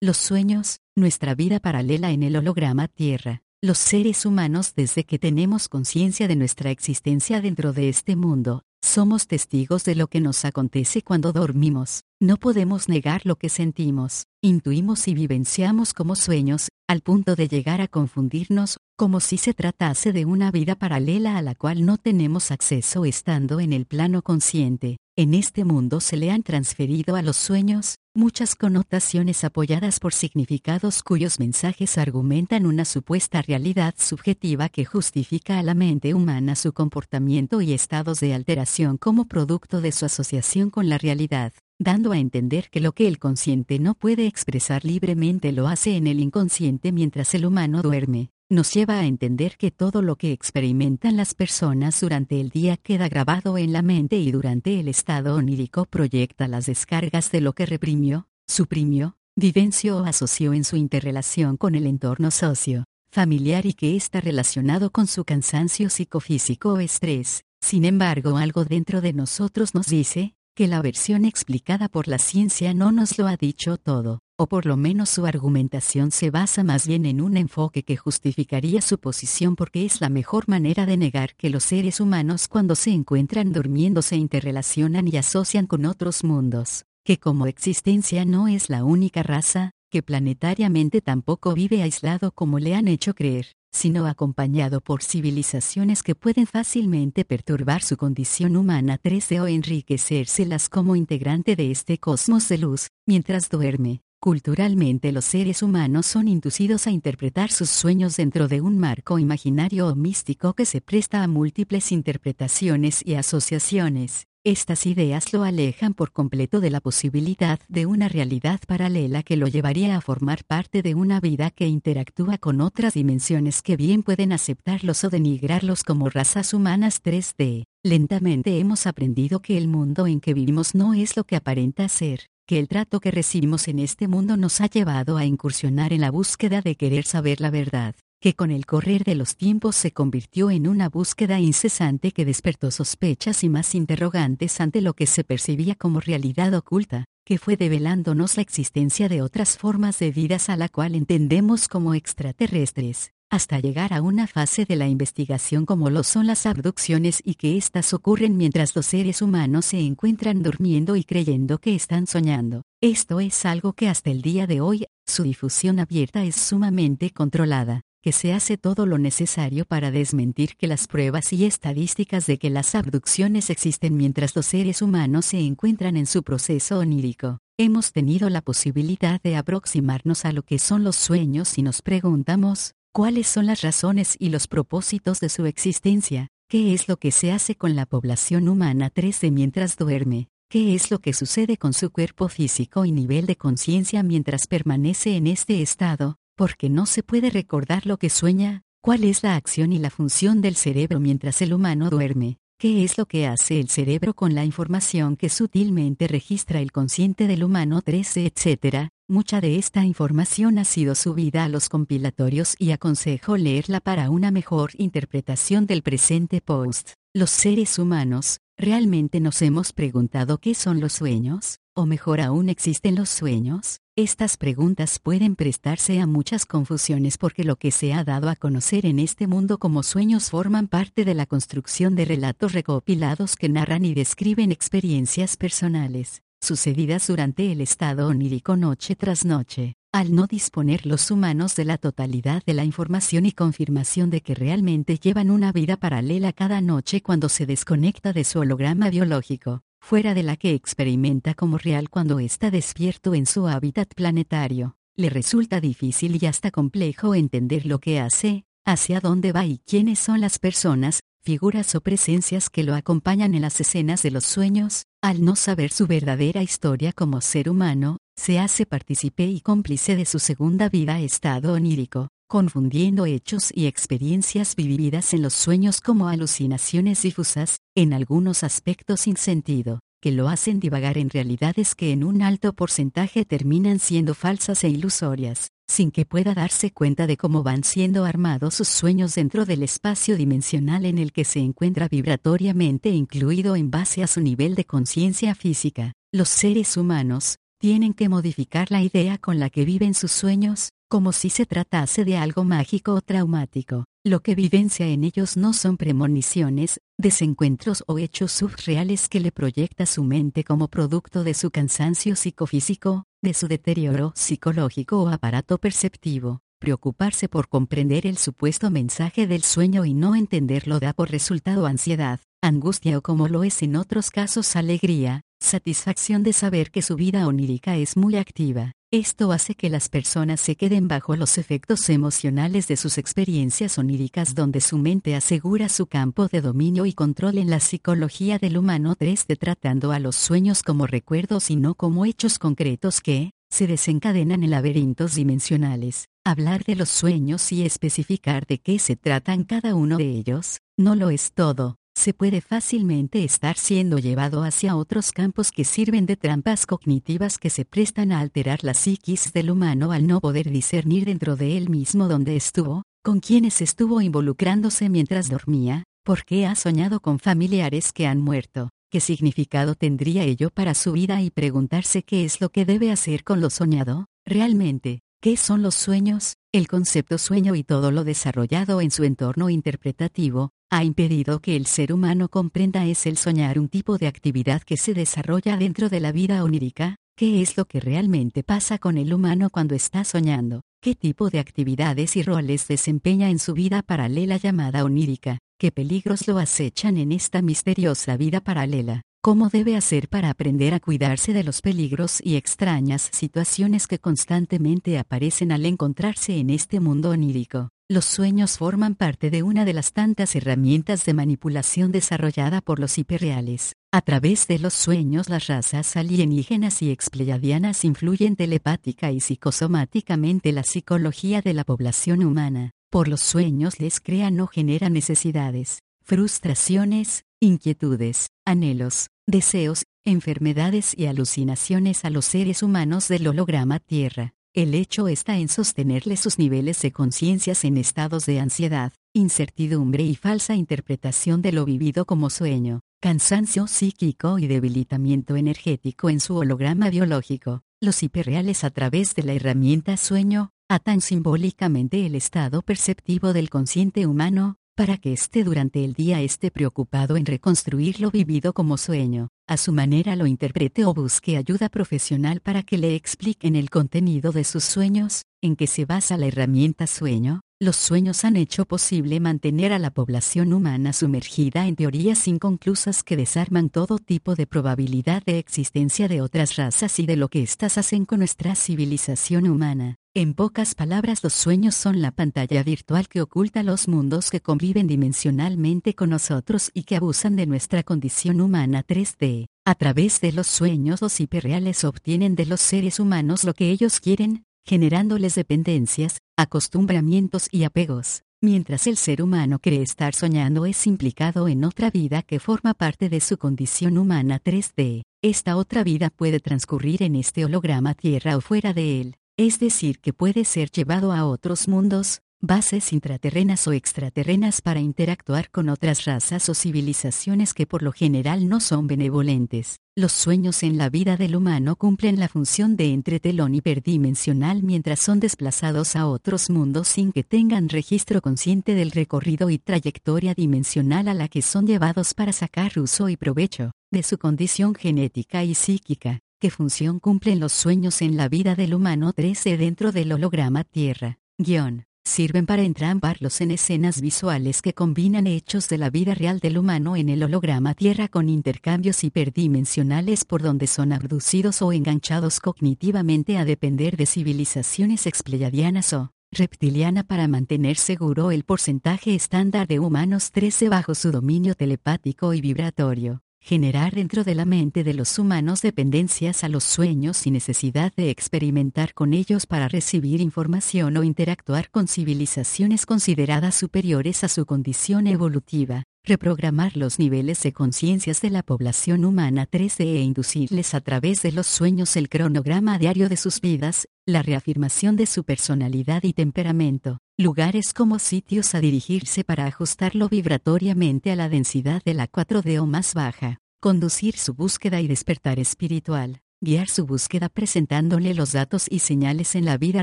Los sueños, nuestra vida paralela en el holograma Tierra. Los seres humanos desde que tenemos conciencia de nuestra existencia dentro de este mundo, somos testigos de lo que nos acontece cuando dormimos. No podemos negar lo que sentimos, intuimos y vivenciamos como sueños, al punto de llegar a confundirnos, como si se tratase de una vida paralela a la cual no tenemos acceso estando en el plano consciente. En este mundo se le han transferido a los sueños, muchas connotaciones apoyadas por significados cuyos mensajes argumentan una supuesta realidad subjetiva que justifica a la mente humana su comportamiento y estados de alteración como producto de su asociación con la realidad, dando a entender que lo que el consciente no puede expresar libremente lo hace en el inconsciente mientras el humano duerme nos lleva a entender que todo lo que experimentan las personas durante el día queda grabado en la mente y durante el estado onírico proyecta las descargas de lo que reprimió, suprimió, vivenció o asoció en su interrelación con el entorno socio, familiar y que está relacionado con su cansancio psicofísico o estrés. Sin embargo, algo dentro de nosotros nos dice, que la versión explicada por la ciencia no nos lo ha dicho todo o por lo menos su argumentación se basa más bien en un enfoque que justificaría su posición porque es la mejor manera de negar que los seres humanos cuando se encuentran durmiendo se interrelacionan y asocian con otros mundos, que como existencia no es la única raza, que planetariamente tampoco vive aislado como le han hecho creer, sino acompañado por civilizaciones que pueden fácilmente perturbar su condición humana 3D o enriquecérselas como integrante de este cosmos de luz, mientras duerme, Culturalmente los seres humanos son inducidos a interpretar sus sueños dentro de un marco imaginario o místico que se presta a múltiples interpretaciones y asociaciones. Estas ideas lo alejan por completo de la posibilidad de una realidad paralela que lo llevaría a formar parte de una vida que interactúa con otras dimensiones que bien pueden aceptarlos o denigrarlos como razas humanas 3D. Lentamente hemos aprendido que el mundo en que vivimos no es lo que aparenta ser que el trato que recibimos en este mundo nos ha llevado a incursionar en la búsqueda de querer saber la verdad, que con el correr de los tiempos se convirtió en una búsqueda incesante que despertó sospechas y más interrogantes ante lo que se percibía como realidad oculta, que fue develándonos la existencia de otras formas de vidas a la cual entendemos como extraterrestres hasta llegar a una fase de la investigación como lo son las abducciones y que éstas ocurren mientras los seres humanos se encuentran durmiendo y creyendo que están soñando. Esto es algo que hasta el día de hoy, su difusión abierta es sumamente controlada, que se hace todo lo necesario para desmentir que las pruebas y estadísticas de que las abducciones existen mientras los seres humanos se encuentran en su proceso onírico. Hemos tenido la posibilidad de aproximarnos a lo que son los sueños y nos preguntamos, ¿Cuáles son las razones y los propósitos de su existencia? ¿Qué es lo que se hace con la población humana 13 mientras duerme? ¿Qué es lo que sucede con su cuerpo físico y nivel de conciencia mientras permanece en este estado? Porque no se puede recordar lo que sueña. ¿Cuál es la acción y la función del cerebro mientras el humano duerme? ¿Qué es lo que hace el cerebro con la información que sutilmente registra el consciente del humano 13, etcétera? Mucha de esta información ha sido subida a los compilatorios y aconsejo leerla para una mejor interpretación del presente post. Los seres humanos, ¿realmente nos hemos preguntado qué son los sueños? ¿O mejor aún existen los sueños? Estas preguntas pueden prestarse a muchas confusiones porque lo que se ha dado a conocer en este mundo como sueños forman parte de la construcción de relatos recopilados que narran y describen experiencias personales, sucedidas durante el estado onírico noche tras noche. Al no disponer los humanos de la totalidad de la información y confirmación de que realmente llevan una vida paralela cada noche cuando se desconecta de su holograma biológico, fuera de la que experimenta como real cuando está despierto en su hábitat planetario. Le resulta difícil y hasta complejo entender lo que hace, hacia dónde va y quiénes son las personas, figuras o presencias que lo acompañan en las escenas de los sueños, al no saber su verdadera historia como ser humano, se hace partícipe y cómplice de su segunda vida estado onírico, confundiendo hechos y experiencias vividas en los sueños como alucinaciones difusas, en algunos aspectos sin sentido, que lo hacen divagar en realidades que en un alto porcentaje terminan siendo falsas e ilusorias, sin que pueda darse cuenta de cómo van siendo armados sus sueños dentro del espacio dimensional en el que se encuentra vibratoriamente incluido en base a su nivel de conciencia física. Los seres humanos, tienen que modificar la idea con la que viven sus sueños, como si se tratase de algo mágico o traumático. Lo que vivencia en ellos no son premoniciones, desencuentros o hechos subreales que le proyecta su mente como producto de su cansancio psicofísico, de su deterioro psicológico o aparato perceptivo. Preocuparse por comprender el supuesto mensaje del sueño y no entenderlo da por resultado ansiedad, angustia o como lo es en otros casos alegría, satisfacción de saber que su vida onírica es muy activa. Esto hace que las personas se queden bajo los efectos emocionales de sus experiencias oníricas donde su mente asegura su campo de dominio y control en la psicología del humano 3D tratando a los sueños como recuerdos y no como hechos concretos que, se desencadenan en laberintos dimensionales. Hablar de los sueños y especificar de qué se tratan cada uno de ellos, no lo es todo, se puede fácilmente estar siendo llevado hacia otros campos que sirven de trampas cognitivas que se prestan a alterar la psiquis del humano al no poder discernir dentro de él mismo dónde estuvo, con quienes estuvo involucrándose mientras dormía, por qué ha soñado con familiares que han muerto, qué significado tendría ello para su vida y preguntarse qué es lo que debe hacer con lo soñado, realmente, ¿Qué son los sueños? El concepto sueño y todo lo desarrollado en su entorno interpretativo, ha impedido que el ser humano comprenda es el soñar un tipo de actividad que se desarrolla dentro de la vida onírica, qué es lo que realmente pasa con el humano cuando está soñando, qué tipo de actividades y roles desempeña en su vida paralela llamada onírica, qué peligros lo acechan en esta misteriosa vida paralela. ¿Cómo debe hacer para aprender a cuidarse de los peligros y extrañas situaciones que constantemente aparecen al encontrarse en este mundo onírico? Los sueños forman parte de una de las tantas herramientas de manipulación desarrollada por los hiperreales. A través de los sueños las razas alienígenas y expleyadianas influyen telepática y psicosomáticamente la psicología de la población humana. Por los sueños les crean o generan necesidades, frustraciones, inquietudes, anhelos, deseos, enfermedades y alucinaciones a los seres humanos del holograma Tierra. El hecho está en sostenerle sus niveles de conciencias en estados de ansiedad, incertidumbre y falsa interpretación de lo vivido como sueño, cansancio psíquico y debilitamiento energético en su holograma biológico. Los hiperreales a través de la herramienta sueño, atan simbólicamente el estado perceptivo del consciente humano, para que éste durante el día esté preocupado en reconstruir lo vivido como sueño, a su manera lo interprete o busque ayuda profesional para que le expliquen el contenido de sus sueños, en que se basa la herramienta sueño, los sueños han hecho posible mantener a la población humana sumergida en teorías inconclusas que desarman todo tipo de probabilidad de existencia de otras razas y de lo que éstas hacen con nuestra civilización humana. En pocas palabras, los sueños son la pantalla virtual que oculta los mundos que conviven dimensionalmente con nosotros y que abusan de nuestra condición humana 3D. A través de los sueños los hiperreales obtienen de los seres humanos lo que ellos quieren, generándoles dependencias, acostumbramientos y apegos, mientras el ser humano cree estar soñando es implicado en otra vida que forma parte de su condición humana 3D. Esta otra vida puede transcurrir en este holograma Tierra o fuera de él, es decir, que puede ser llevado a otros mundos, bases intraterrenas o extraterrenas para interactuar con otras razas o civilizaciones que por lo general no son benevolentes. Los sueños en la vida del humano cumplen la función de entretelón hiperdimensional mientras son desplazados a otros mundos sin que tengan registro consciente del recorrido y trayectoria dimensional a la que son llevados para sacar uso y provecho de su condición genética y psíquica. ¿Qué función cumplen los sueños en la vida del humano 13 dentro del holograma Tierra? Guión. Sirven para entramparlos en escenas visuales que combinan hechos de la vida real del humano en el holograma Tierra con intercambios hiperdimensionales por donde son abducidos o enganchados cognitivamente a depender de civilizaciones expleyadianas o reptiliana para mantener seguro el porcentaje estándar de humanos 13 bajo su dominio telepático y vibratorio generar dentro de la mente de los humanos dependencias a los sueños sin necesidad de experimentar con ellos para recibir información o interactuar con civilizaciones consideradas superiores a su condición evolutiva, reprogramar los niveles de conciencias de la población humana 3D e inducirles a través de los sueños el cronograma diario de sus vidas, la reafirmación de su personalidad y temperamento, lugares como sitios a dirigirse para ajustarlo vibratoriamente a la densidad de la 4D o más baja, conducir su búsqueda y despertar espiritual, guiar su búsqueda presentándole los datos y señales en la vida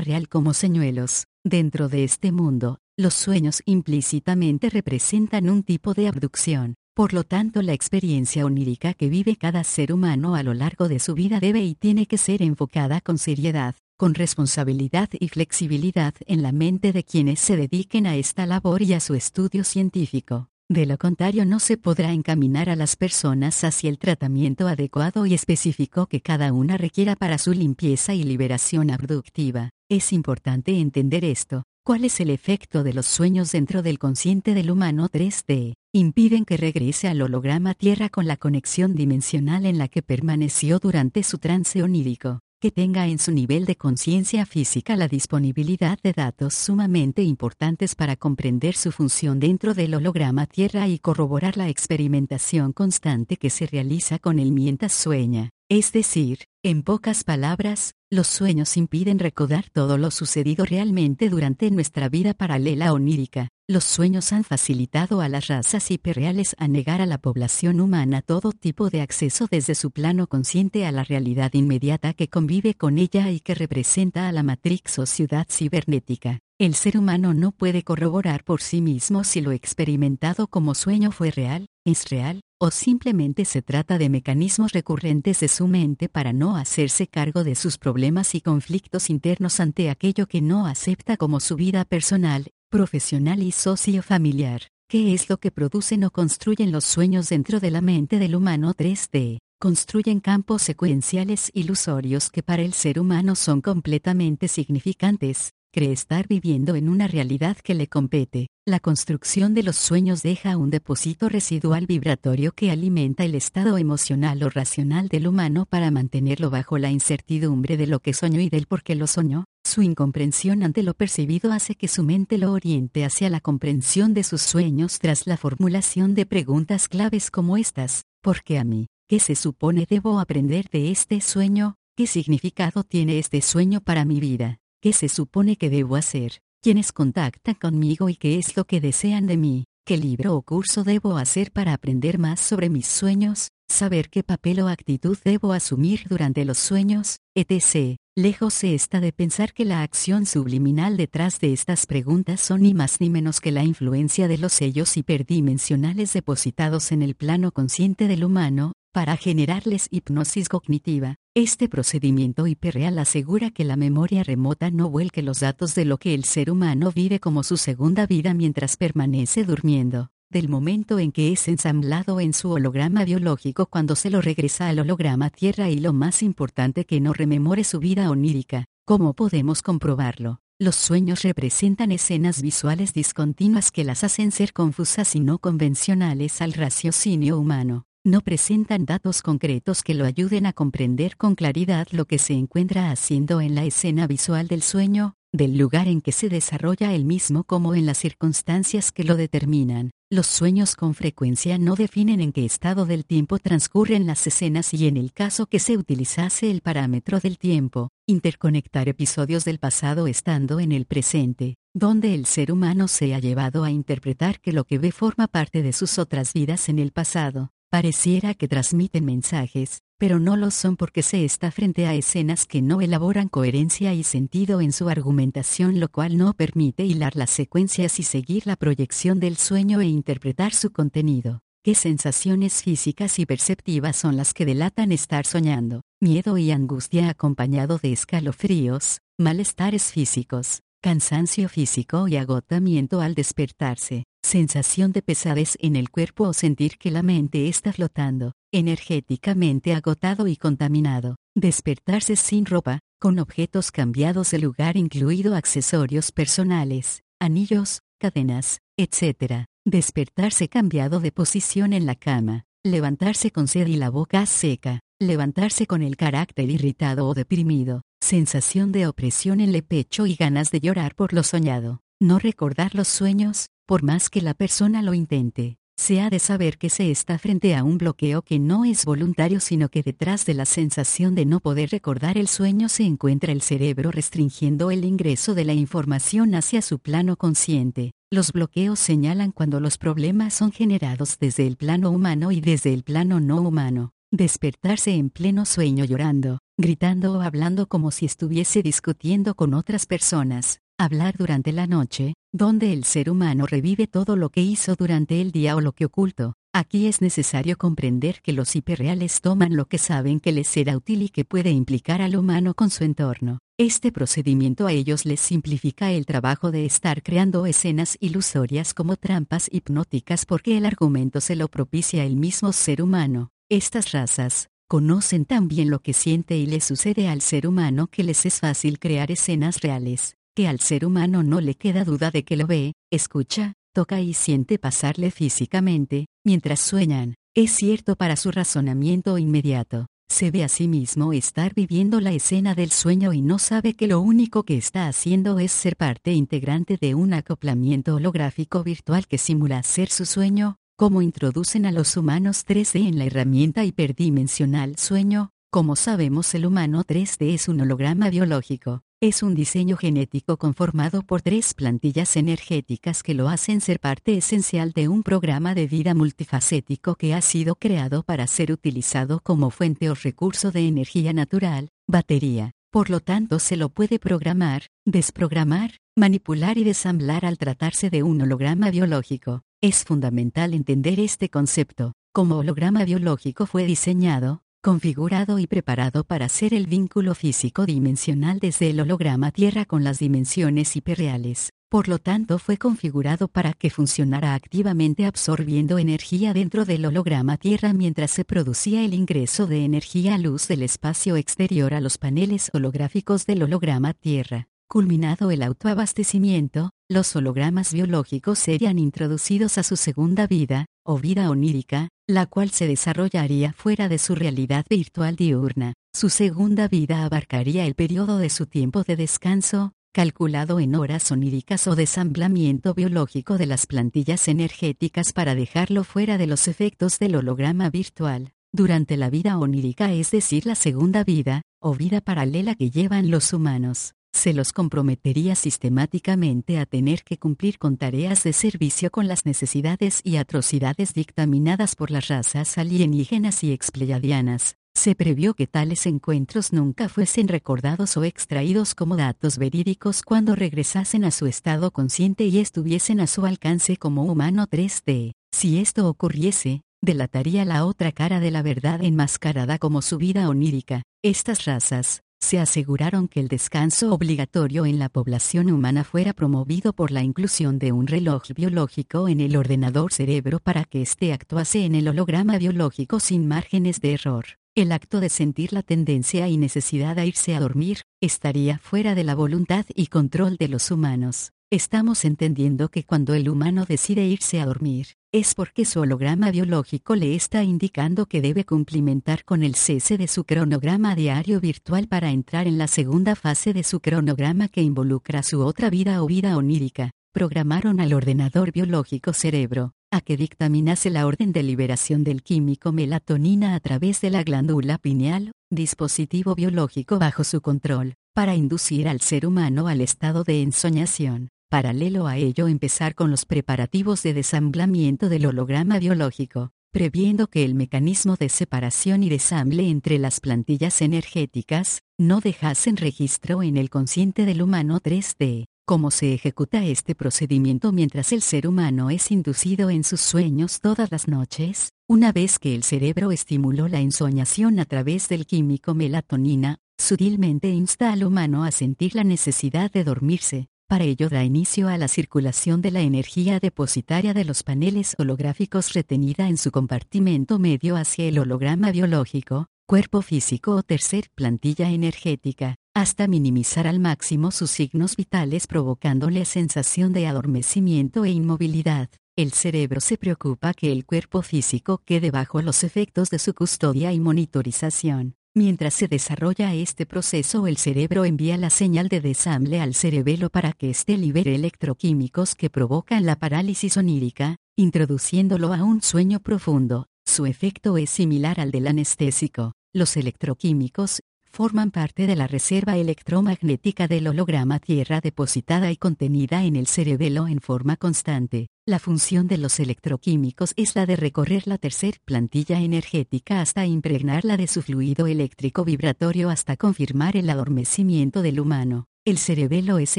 real como señuelos. Dentro de este mundo, los sueños implícitamente representan un tipo de abducción. Por lo tanto, la experiencia onírica que vive cada ser humano a lo largo de su vida debe y tiene que ser enfocada con seriedad, con responsabilidad y flexibilidad en la mente de quienes se dediquen a esta labor y a su estudio científico. De lo contrario no se podrá encaminar a las personas hacia el tratamiento adecuado y específico que cada una requiera para su limpieza y liberación abductiva. Es importante entender esto. ¿Cuál es el efecto de los sueños dentro del consciente del humano 3D? Impiden que regrese al holograma Tierra con la conexión dimensional en la que permaneció durante su trance onírico que tenga en su nivel de conciencia física la disponibilidad de datos sumamente importantes para comprender su función dentro del holograma Tierra y corroborar la experimentación constante que se realiza con el mientras sueña. Es decir, en pocas palabras, los sueños impiden recordar todo lo sucedido realmente durante nuestra vida paralela onírica. Los sueños han facilitado a las razas hiperreales a negar a la población humana todo tipo de acceso desde su plano consciente a la realidad inmediata que convive con ella y que representa a la Matrix o ciudad cibernética. El ser humano no puede corroborar por sí mismo si lo experimentado como sueño fue real, es real, o simplemente se trata de mecanismos recurrentes de su mente para no hacerse cargo de sus problemas y conflictos internos ante aquello que no acepta como su vida personal, profesional y socio-familiar. ¿Qué es lo que producen o construyen los sueños dentro de la mente del humano 3D? Construyen campos secuenciales ilusorios que para el ser humano son completamente significantes, cree estar viviendo en una realidad que le compete. La construcción de los sueños deja un depósito residual vibratorio que alimenta el estado emocional o racional del humano para mantenerlo bajo la incertidumbre de lo que soñó y del por qué lo soñó. Su incomprensión ante lo percibido hace que su mente lo oriente hacia la comprensión de sus sueños tras la formulación de preguntas claves como estas. ¿Por qué a mí? ¿Qué se supone debo aprender de este sueño? ¿Qué significado tiene este sueño para mi vida? ¿Qué se supone que debo hacer? ¿Quiénes contactan conmigo y qué es lo que desean de mí? ¿Qué libro o curso debo hacer para aprender más sobre mis sueños? ¿Saber qué papel o actitud debo asumir durante los sueños? etc. Lejos se está de pensar que la acción subliminal detrás de estas preguntas son ni más ni menos que la influencia de los sellos hiperdimensionales depositados en el plano consciente del humano, para generarles hipnosis cognitiva, este procedimiento hiperreal asegura que la memoria remota no vuelque los datos de lo que el ser humano vive como su segunda vida mientras permanece durmiendo. Del momento en que es ensamblado en su holograma biológico cuando se lo regresa al holograma Tierra y lo más importante que no rememore su vida onírica. ¿Cómo podemos comprobarlo? Los sueños representan escenas visuales discontinuas que las hacen ser confusas y no convencionales al raciocinio humano no presentan datos concretos que lo ayuden a comprender con claridad lo que se encuentra haciendo en la escena visual del sueño, del lugar en que se desarrolla el mismo como en las circunstancias que lo determinan. Los sueños con frecuencia no definen en qué estado del tiempo transcurren las escenas y en el caso que se utilizase el parámetro del tiempo, interconectar episodios del pasado estando en el presente, donde el ser humano se ha llevado a interpretar que lo que ve forma parte de sus otras vidas en el pasado, Pareciera que transmiten mensajes, pero no lo son porque se está frente a escenas que no elaboran coherencia y sentido en su argumentación, lo cual no permite hilar las secuencias y seguir la proyección del sueño e interpretar su contenido. ¿Qué sensaciones físicas y perceptivas son las que delatan estar soñando? Miedo y angustia acompañado de escalofríos, malestares físicos, cansancio físico y agotamiento al despertarse, sensación de pesadez en el cuerpo o sentir que la mente está flotando, energéticamente agotado y contaminado, despertarse sin ropa, con objetos cambiados de lugar incluido accesorios personales, anillos, cadenas, etc. Despertarse cambiado de posición en la cama, levantarse con sed y la boca seca, levantarse con el carácter irritado o deprimido, sensación de opresión en el pecho y ganas de llorar por lo soñado, no recordar los sueños, por más que la persona lo intente, se ha de saber que se está frente a un bloqueo que no es voluntario sino que detrás de la sensación de no poder recordar el sueño se encuentra el cerebro restringiendo el ingreso de la información hacia su plano consciente. Los bloqueos señalan cuando los problemas son generados desde el plano humano y desde el plano no humano. Despertarse en pleno sueño llorando, gritando o hablando como si estuviese discutiendo con otras personas. Hablar durante la noche, donde el ser humano revive todo lo que hizo durante el día o lo que ocultó. Aquí es necesario comprender que los hiperreales toman lo que saben que les será útil y que puede implicar al humano con su entorno. Este procedimiento a ellos les simplifica el trabajo de estar creando escenas ilusorias como trampas hipnóticas porque el argumento se lo propicia el mismo ser humano. Estas razas, conocen tan bien lo que siente y le sucede al ser humano que les es fácil crear escenas reales, que al ser humano no le queda duda de que lo ve, escucha, toca y siente pasarle físicamente, mientras sueñan. Es cierto para su razonamiento inmediato. Se ve a sí mismo estar viviendo la escena del sueño y no sabe que lo único que está haciendo es ser parte integrante de un acoplamiento holográfico virtual que simula ser su sueño, como introducen a los humanos 3D en la herramienta hiperdimensional sueño, como sabemos el humano 3D es un holograma biológico, es un diseño genético conformado por tres plantillas energéticas que lo hacen ser parte esencial de un programa de vida multifacético que ha sido creado para ser utilizado como fuente o recurso de energía natural, batería. Por lo tanto, se lo puede programar, desprogramar, manipular y desamblar al tratarse de un holograma biológico. Es fundamental entender este concepto. Como holograma biológico fue diseñado, configurado y preparado para ser el vínculo físico dimensional desde el holograma Tierra con las dimensiones hiperreales. Por lo tanto, fue configurado para que funcionara activamente absorbiendo energía dentro del holograma Tierra mientras se producía el ingreso de energía luz del espacio exterior a los paneles holográficos del holograma Tierra. Culminado el autoabastecimiento, los hologramas biológicos serían introducidos a su segunda vida, o vida onírica, la cual se desarrollaría fuera de su realidad virtual diurna. Su segunda vida abarcaría el periodo de su tiempo de descanso, calculado en horas oníricas o desamblamiento biológico de las plantillas energéticas para dejarlo fuera de los efectos del holograma virtual. Durante la vida onírica, es decir, la segunda vida, o vida paralela que llevan los humanos, se los comprometería sistemáticamente a tener que cumplir con tareas de servicio con las necesidades y atrocidades dictaminadas por las razas alienígenas y expleyadianas. Se previó que tales encuentros nunca fuesen recordados o extraídos como datos verídicos cuando regresasen a su estado consciente y estuviesen a su alcance como humano 3D. Si esto ocurriese, delataría la otra cara de la verdad enmascarada como su vida onírica. Estas razas, se aseguraron que el descanso obligatorio en la población humana fuera promovido por la inclusión de un reloj biológico en el ordenador cerebro para que éste actuase en el holograma biológico sin márgenes de error. El acto de sentir la tendencia y necesidad a irse a dormir, estaría fuera de la voluntad y control de los humanos. Estamos entendiendo que cuando el humano decide irse a dormir, es porque su holograma biológico le está indicando que debe cumplimentar con el cese de su cronograma diario virtual para entrar en la segunda fase de su cronograma que involucra su otra vida o vida onírica. Programaron al ordenador biológico cerebro, a que dictaminase la orden de liberación del químico melatonina a través de la glándula pineal, dispositivo biológico bajo su control, para inducir al ser humano al estado de ensoñación. Paralelo a ello empezar con los preparativos de desamblamiento del holograma biológico, previendo que el mecanismo de separación y desamble entre las plantillas energéticas, no dejasen registro en el consciente del humano 3D. ¿Cómo se ejecuta este procedimiento mientras el ser humano es inducido en sus sueños todas las noches? Una vez que el cerebro estimuló la ensoñación a través del químico melatonina, sutilmente insta al humano a sentir la necesidad de dormirse, para ello da inicio a la circulación de la energía depositaria de los paneles holográficos retenida en su compartimento medio hacia el holograma biológico, cuerpo físico o tercer plantilla energética, hasta minimizar al máximo sus signos vitales provocándole sensación de adormecimiento e inmovilidad. El cerebro se preocupa que el cuerpo físico quede bajo los efectos de su custodia y monitorización. Mientras se desarrolla este proceso el cerebro envía la señal de desamble al cerebelo para que éste libere electroquímicos que provocan la parálisis onírica, introduciéndolo a un sueño profundo. Su efecto es similar al del anestésico. Los electroquímicos, forman parte de la reserva electromagnética del holograma Tierra depositada y contenida en el cerebelo en forma constante. La función de los electroquímicos es la de recorrer la tercer plantilla energética hasta impregnarla de su fluido eléctrico vibratorio hasta confirmar el adormecimiento del humano. El cerebelo es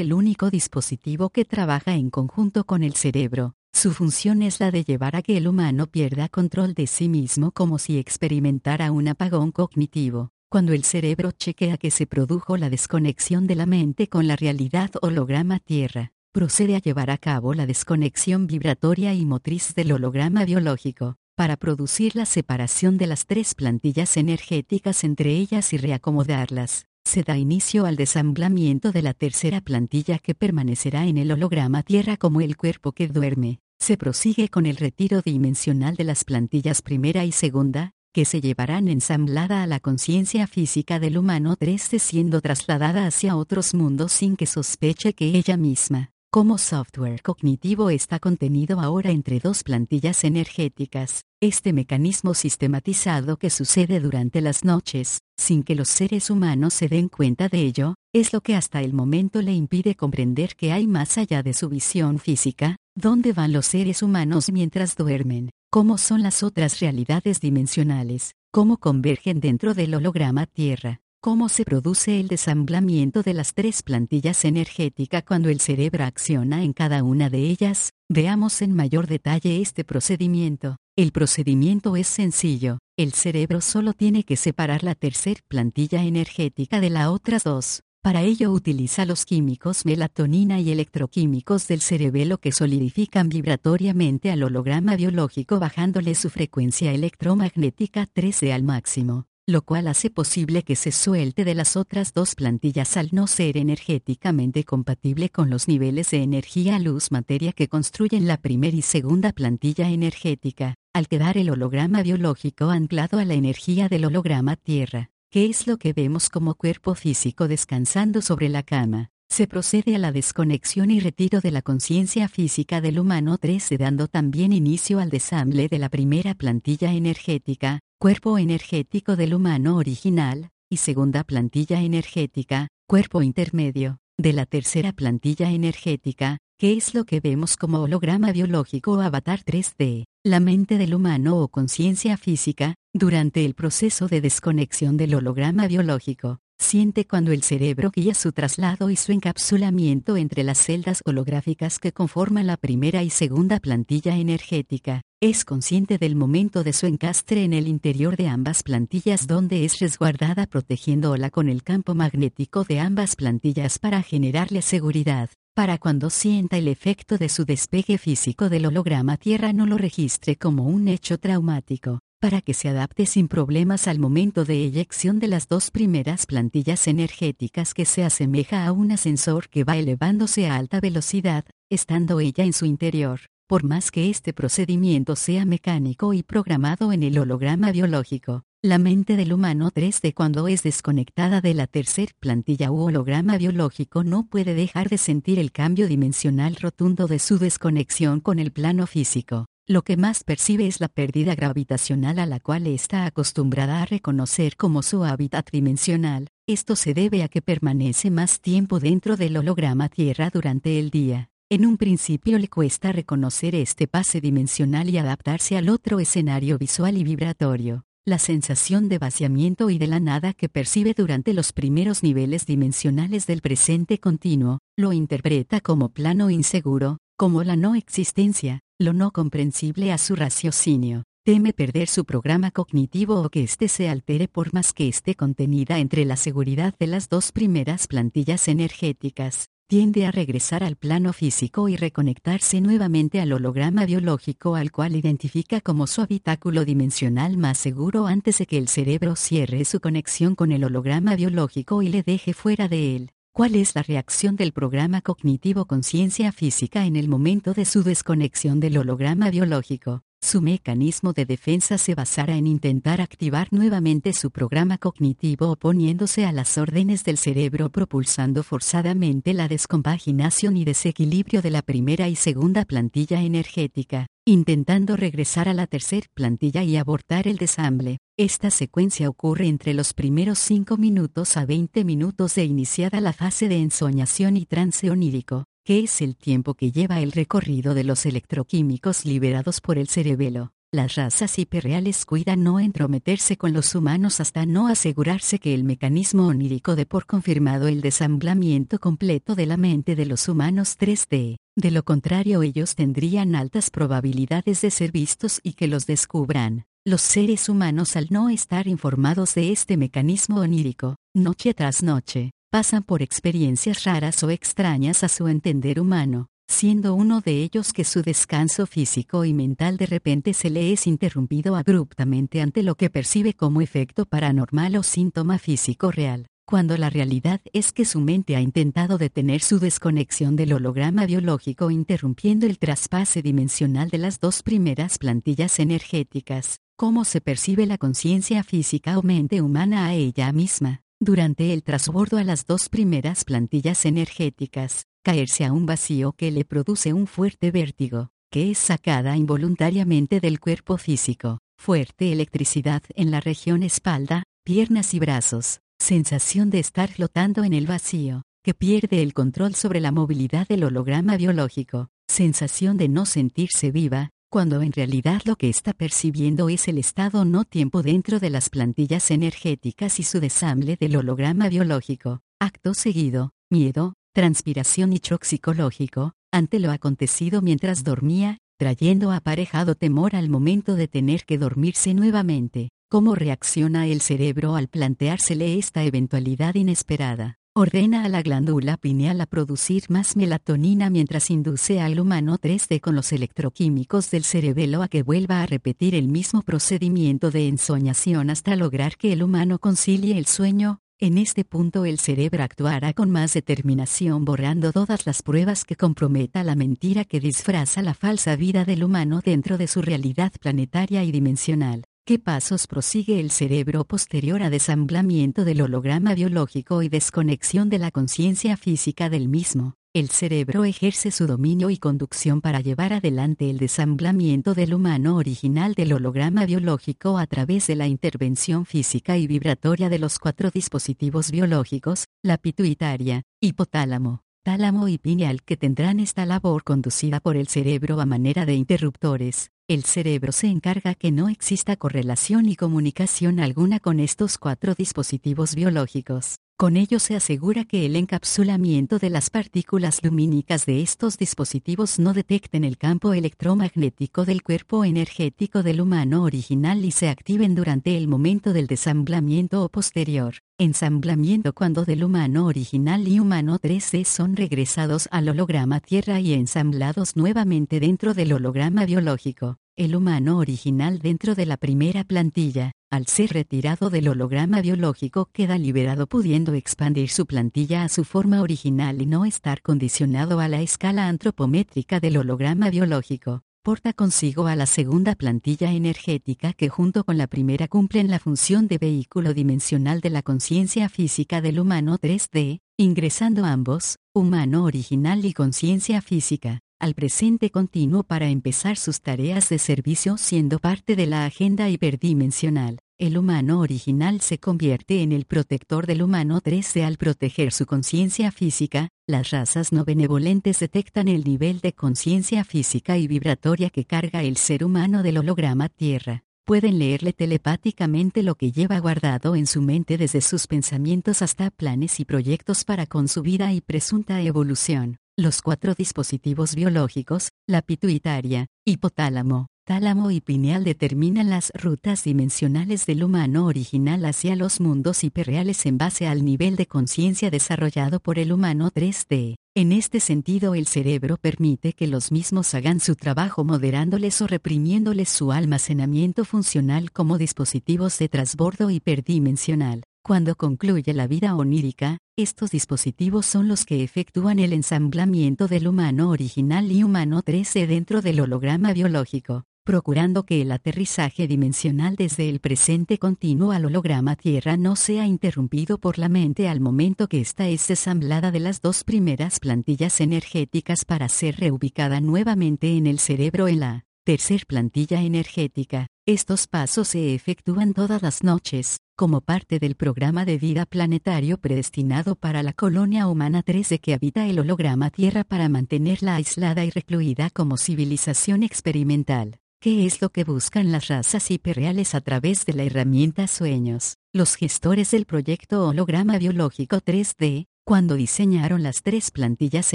el único dispositivo que trabaja en conjunto con el cerebro. Su función es la de llevar a que el humano pierda control de sí mismo como si experimentara un apagón cognitivo. Cuando el cerebro chequea que se produjo la desconexión de la mente con la realidad holograma Tierra, procede a llevar a cabo la desconexión vibratoria y motriz del holograma biológico, para producir la separación de las tres plantillas energéticas entre ellas y reacomodarlas. Se da inicio al desamblamiento de la tercera plantilla que permanecerá en el holograma Tierra como el cuerpo que duerme. Se prosigue con el retiro dimensional de las plantillas primera y segunda, que se llevarán ensamblada a la conciencia física del humano 3D siendo trasladada hacia otros mundos sin que sospeche que ella misma, como software cognitivo, está contenido ahora entre dos plantillas energéticas. Este mecanismo sistematizado que sucede durante las noches, sin que los seres humanos se den cuenta de ello, es lo que hasta el momento le impide comprender que hay más allá de su visión física, dónde van los seres humanos mientras duermen, cómo son las otras realidades dimensionales, cómo convergen dentro del holograma Tierra, cómo se produce el desamblamiento de las tres plantillas energéticas cuando el cerebro acciona en cada una de ellas, veamos en mayor detalle este procedimiento. El procedimiento es sencillo, el cerebro solo tiene que separar la tercer plantilla energética de las otras dos, para ello utiliza los químicos melatonina y electroquímicos del cerebelo que solidifican vibratoriamente al holograma biológico bajándole su frecuencia electromagnética 13 al máximo, lo cual hace posible que se suelte de las otras dos plantillas al no ser energéticamente compatible con los niveles de energía luz-materia que construyen la primera y segunda plantilla energética, al quedar el holograma biológico anclado a la energía del holograma Tierra que es lo que vemos como cuerpo físico descansando sobre la cama. Se procede a la desconexión y retiro de la conciencia física del humano 13 dando también inicio al desamble de la primera plantilla energética, cuerpo energético del humano original, y segunda plantilla energética, cuerpo intermedio, de la tercera plantilla energética, que es lo que vemos como holograma biológico o avatar 3D, la mente del humano o conciencia física, durante el proceso de desconexión del holograma biológico, siente cuando el cerebro guía su traslado y su encapsulamiento entre las celdas holográficas que conforman la primera y segunda plantilla energética. Es consciente del momento de su encastre en el interior de ambas plantillas donde es resguardada protegiéndola con el campo magnético de ambas plantillas para generarle seguridad para cuando sienta el efecto de su despegue físico del holograma Tierra no lo registre como un hecho traumático, para que se adapte sin problemas al momento de eyección de las dos primeras plantillas energéticas que se asemeja a un ascensor que va elevándose a alta velocidad, estando ella en su interior, por más que este procedimiento sea mecánico y programado en el holograma biológico. La mente del humano 3D cuando es desconectada de la tercer plantilla u holograma biológico no puede dejar de sentir el cambio dimensional rotundo de su desconexión con el plano físico. Lo que más percibe es la pérdida gravitacional a la cual está acostumbrada a reconocer como su hábitat dimensional. Esto se debe a que permanece más tiempo dentro del holograma Tierra durante el día. En un principio le cuesta reconocer este pase dimensional y adaptarse al otro escenario visual y vibratorio. La sensación de vaciamiento y de la nada que percibe durante los primeros niveles dimensionales del presente continuo, lo interpreta como plano inseguro, como la no existencia, lo no comprensible a su raciocinio. Teme perder su programa cognitivo o que éste se altere por más que esté contenida entre la seguridad de las dos primeras plantillas energéticas tiende a regresar al plano físico y reconectarse nuevamente al holograma biológico al cual identifica como su habitáculo dimensional más seguro antes de que el cerebro cierre su conexión con el holograma biológico y le deje fuera de él. ¿Cuál es la reacción del programa cognitivo conciencia física en el momento de su desconexión del holograma biológico? Su mecanismo de defensa se basará en intentar activar nuevamente su programa cognitivo oponiéndose a las órdenes del cerebro propulsando forzadamente la descompaginación y desequilibrio de la primera y segunda plantilla energética. Intentando regresar a la tercer plantilla y abortar el desamble. Esta secuencia ocurre entre los primeros 5 minutos a 20 minutos de iniciada la fase de ensoñación y trance onírico, que es el tiempo que lleva el recorrido de los electroquímicos liberados por el cerebelo. Las razas hiperreales cuidan no entrometerse con los humanos hasta no asegurarse que el mecanismo onírico de por confirmado el desamblamiento completo de la mente de los humanos 3D. De lo contrario ellos tendrían altas probabilidades de ser vistos y que los descubran. Los seres humanos al no estar informados de este mecanismo onírico, noche tras noche, pasan por experiencias raras o extrañas a su entender humano, siendo uno de ellos que su descanso físico y mental de repente se le es interrumpido abruptamente ante lo que percibe como efecto paranormal o síntoma físico real, cuando la realidad es que su mente ha intentado detener su desconexión del holograma biológico interrumpiendo el traspase dimensional de las dos primeras plantillas energéticas, cómo se percibe la conciencia física o mente humana a ella misma. Durante el trasbordo a las dos primeras plantillas energéticas, caerse a un vacío que le produce un fuerte vértigo, que es sacada involuntariamente del cuerpo físico, fuerte electricidad en la región espalda, piernas y brazos, sensación de estar flotando en el vacío, que pierde el control sobre la movilidad del holograma biológico, sensación de no sentirse viva, cuando en realidad lo que está percibiendo es el estado no tiempo dentro de las plantillas energéticas y su desamble del holograma biológico. Acto seguido, miedo, transpiración y shock psicológico, ante lo acontecido mientras dormía, trayendo aparejado temor al momento de tener que dormirse nuevamente. ¿Cómo reacciona el cerebro al planteársele esta eventualidad inesperada? Ordena a la glándula pineal a producir más melatonina mientras induce al humano 3D con los electroquímicos del cerebelo a que vuelva a repetir el mismo procedimiento de ensoñación hasta lograr que el humano concilie el sueño, en este punto el cerebro actuará con más determinación borrando todas las pruebas que comprometa la mentira que disfraza la falsa vida del humano dentro de su realidad planetaria y dimensional. ¿Qué pasos prosigue el cerebro posterior a desamblamiento del holograma biológico y desconexión de la conciencia física del mismo? El cerebro ejerce su dominio y conducción para llevar adelante el desamblamiento del humano original del holograma biológico a través de la intervención física y vibratoria de los cuatro dispositivos biológicos, la pituitaria, hipotálamo, tálamo y pineal que tendrán esta labor conducida por el cerebro a manera de interruptores. El cerebro se encarga que no exista correlación ni comunicación alguna con estos cuatro dispositivos biológicos. Con ello se asegura que el encapsulamiento de las partículas lumínicas de estos dispositivos no detecten el campo electromagnético del cuerpo energético del humano original y se activen durante el momento del desamblamiento o posterior. Ensamblamiento cuando del humano original y humano 3D son regresados al holograma Tierra y ensamblados nuevamente dentro del holograma biológico. El humano original dentro de la primera plantilla, al ser retirado del holograma biológico queda liberado pudiendo expandir su plantilla a su forma original y no estar condicionado a la escala antropométrica del holograma biológico. Porta consigo a la segunda plantilla energética que junto con la primera cumplen la función de vehículo dimensional de la conciencia física del humano 3D, ingresando ambos, humano original y conciencia física, al presente continuo para empezar sus tareas de servicio siendo parte de la agenda hiperdimensional. El humano original se convierte en el protector del humano 13 al proteger su conciencia física. Las razas no benevolentes detectan el nivel de conciencia física y vibratoria que carga el ser humano del holograma Tierra. Pueden leerle telepáticamente lo que lleva guardado en su mente desde sus pensamientos hasta planes y proyectos para con su vida y presunta evolución. Los cuatro dispositivos biológicos, la pituitaria, hipotálamo, tálamo y pineal determinan las rutas dimensionales del humano original hacia los mundos hiperreales en base al nivel de conciencia desarrollado por el humano 3D. En este sentido el cerebro permite que los mismos hagan su trabajo moderándoles o reprimiéndoles su almacenamiento funcional como dispositivos de transbordo hiperdimensional. Cuando concluye la vida onírica, estos dispositivos son los que efectúan el ensamblamiento del humano original y humano 13 dentro del holograma biológico, procurando que el aterrizaje dimensional desde el presente continuo al holograma Tierra no sea interrumpido por la mente al momento que ésta es desamblada de las dos primeras plantillas energéticas para ser reubicada nuevamente en el cerebro en la Tercer plantilla energética. Estos pasos se efectúan todas las noches, como parte del programa de vida planetario predestinado para la colonia humana 13 que habita el holograma Tierra para mantenerla aislada y recluida como civilización experimental. ¿Qué es lo que buscan las razas hiperreales a través de la herramienta sueños? Los gestores del proyecto holograma biológico 3D, cuando diseñaron las tres plantillas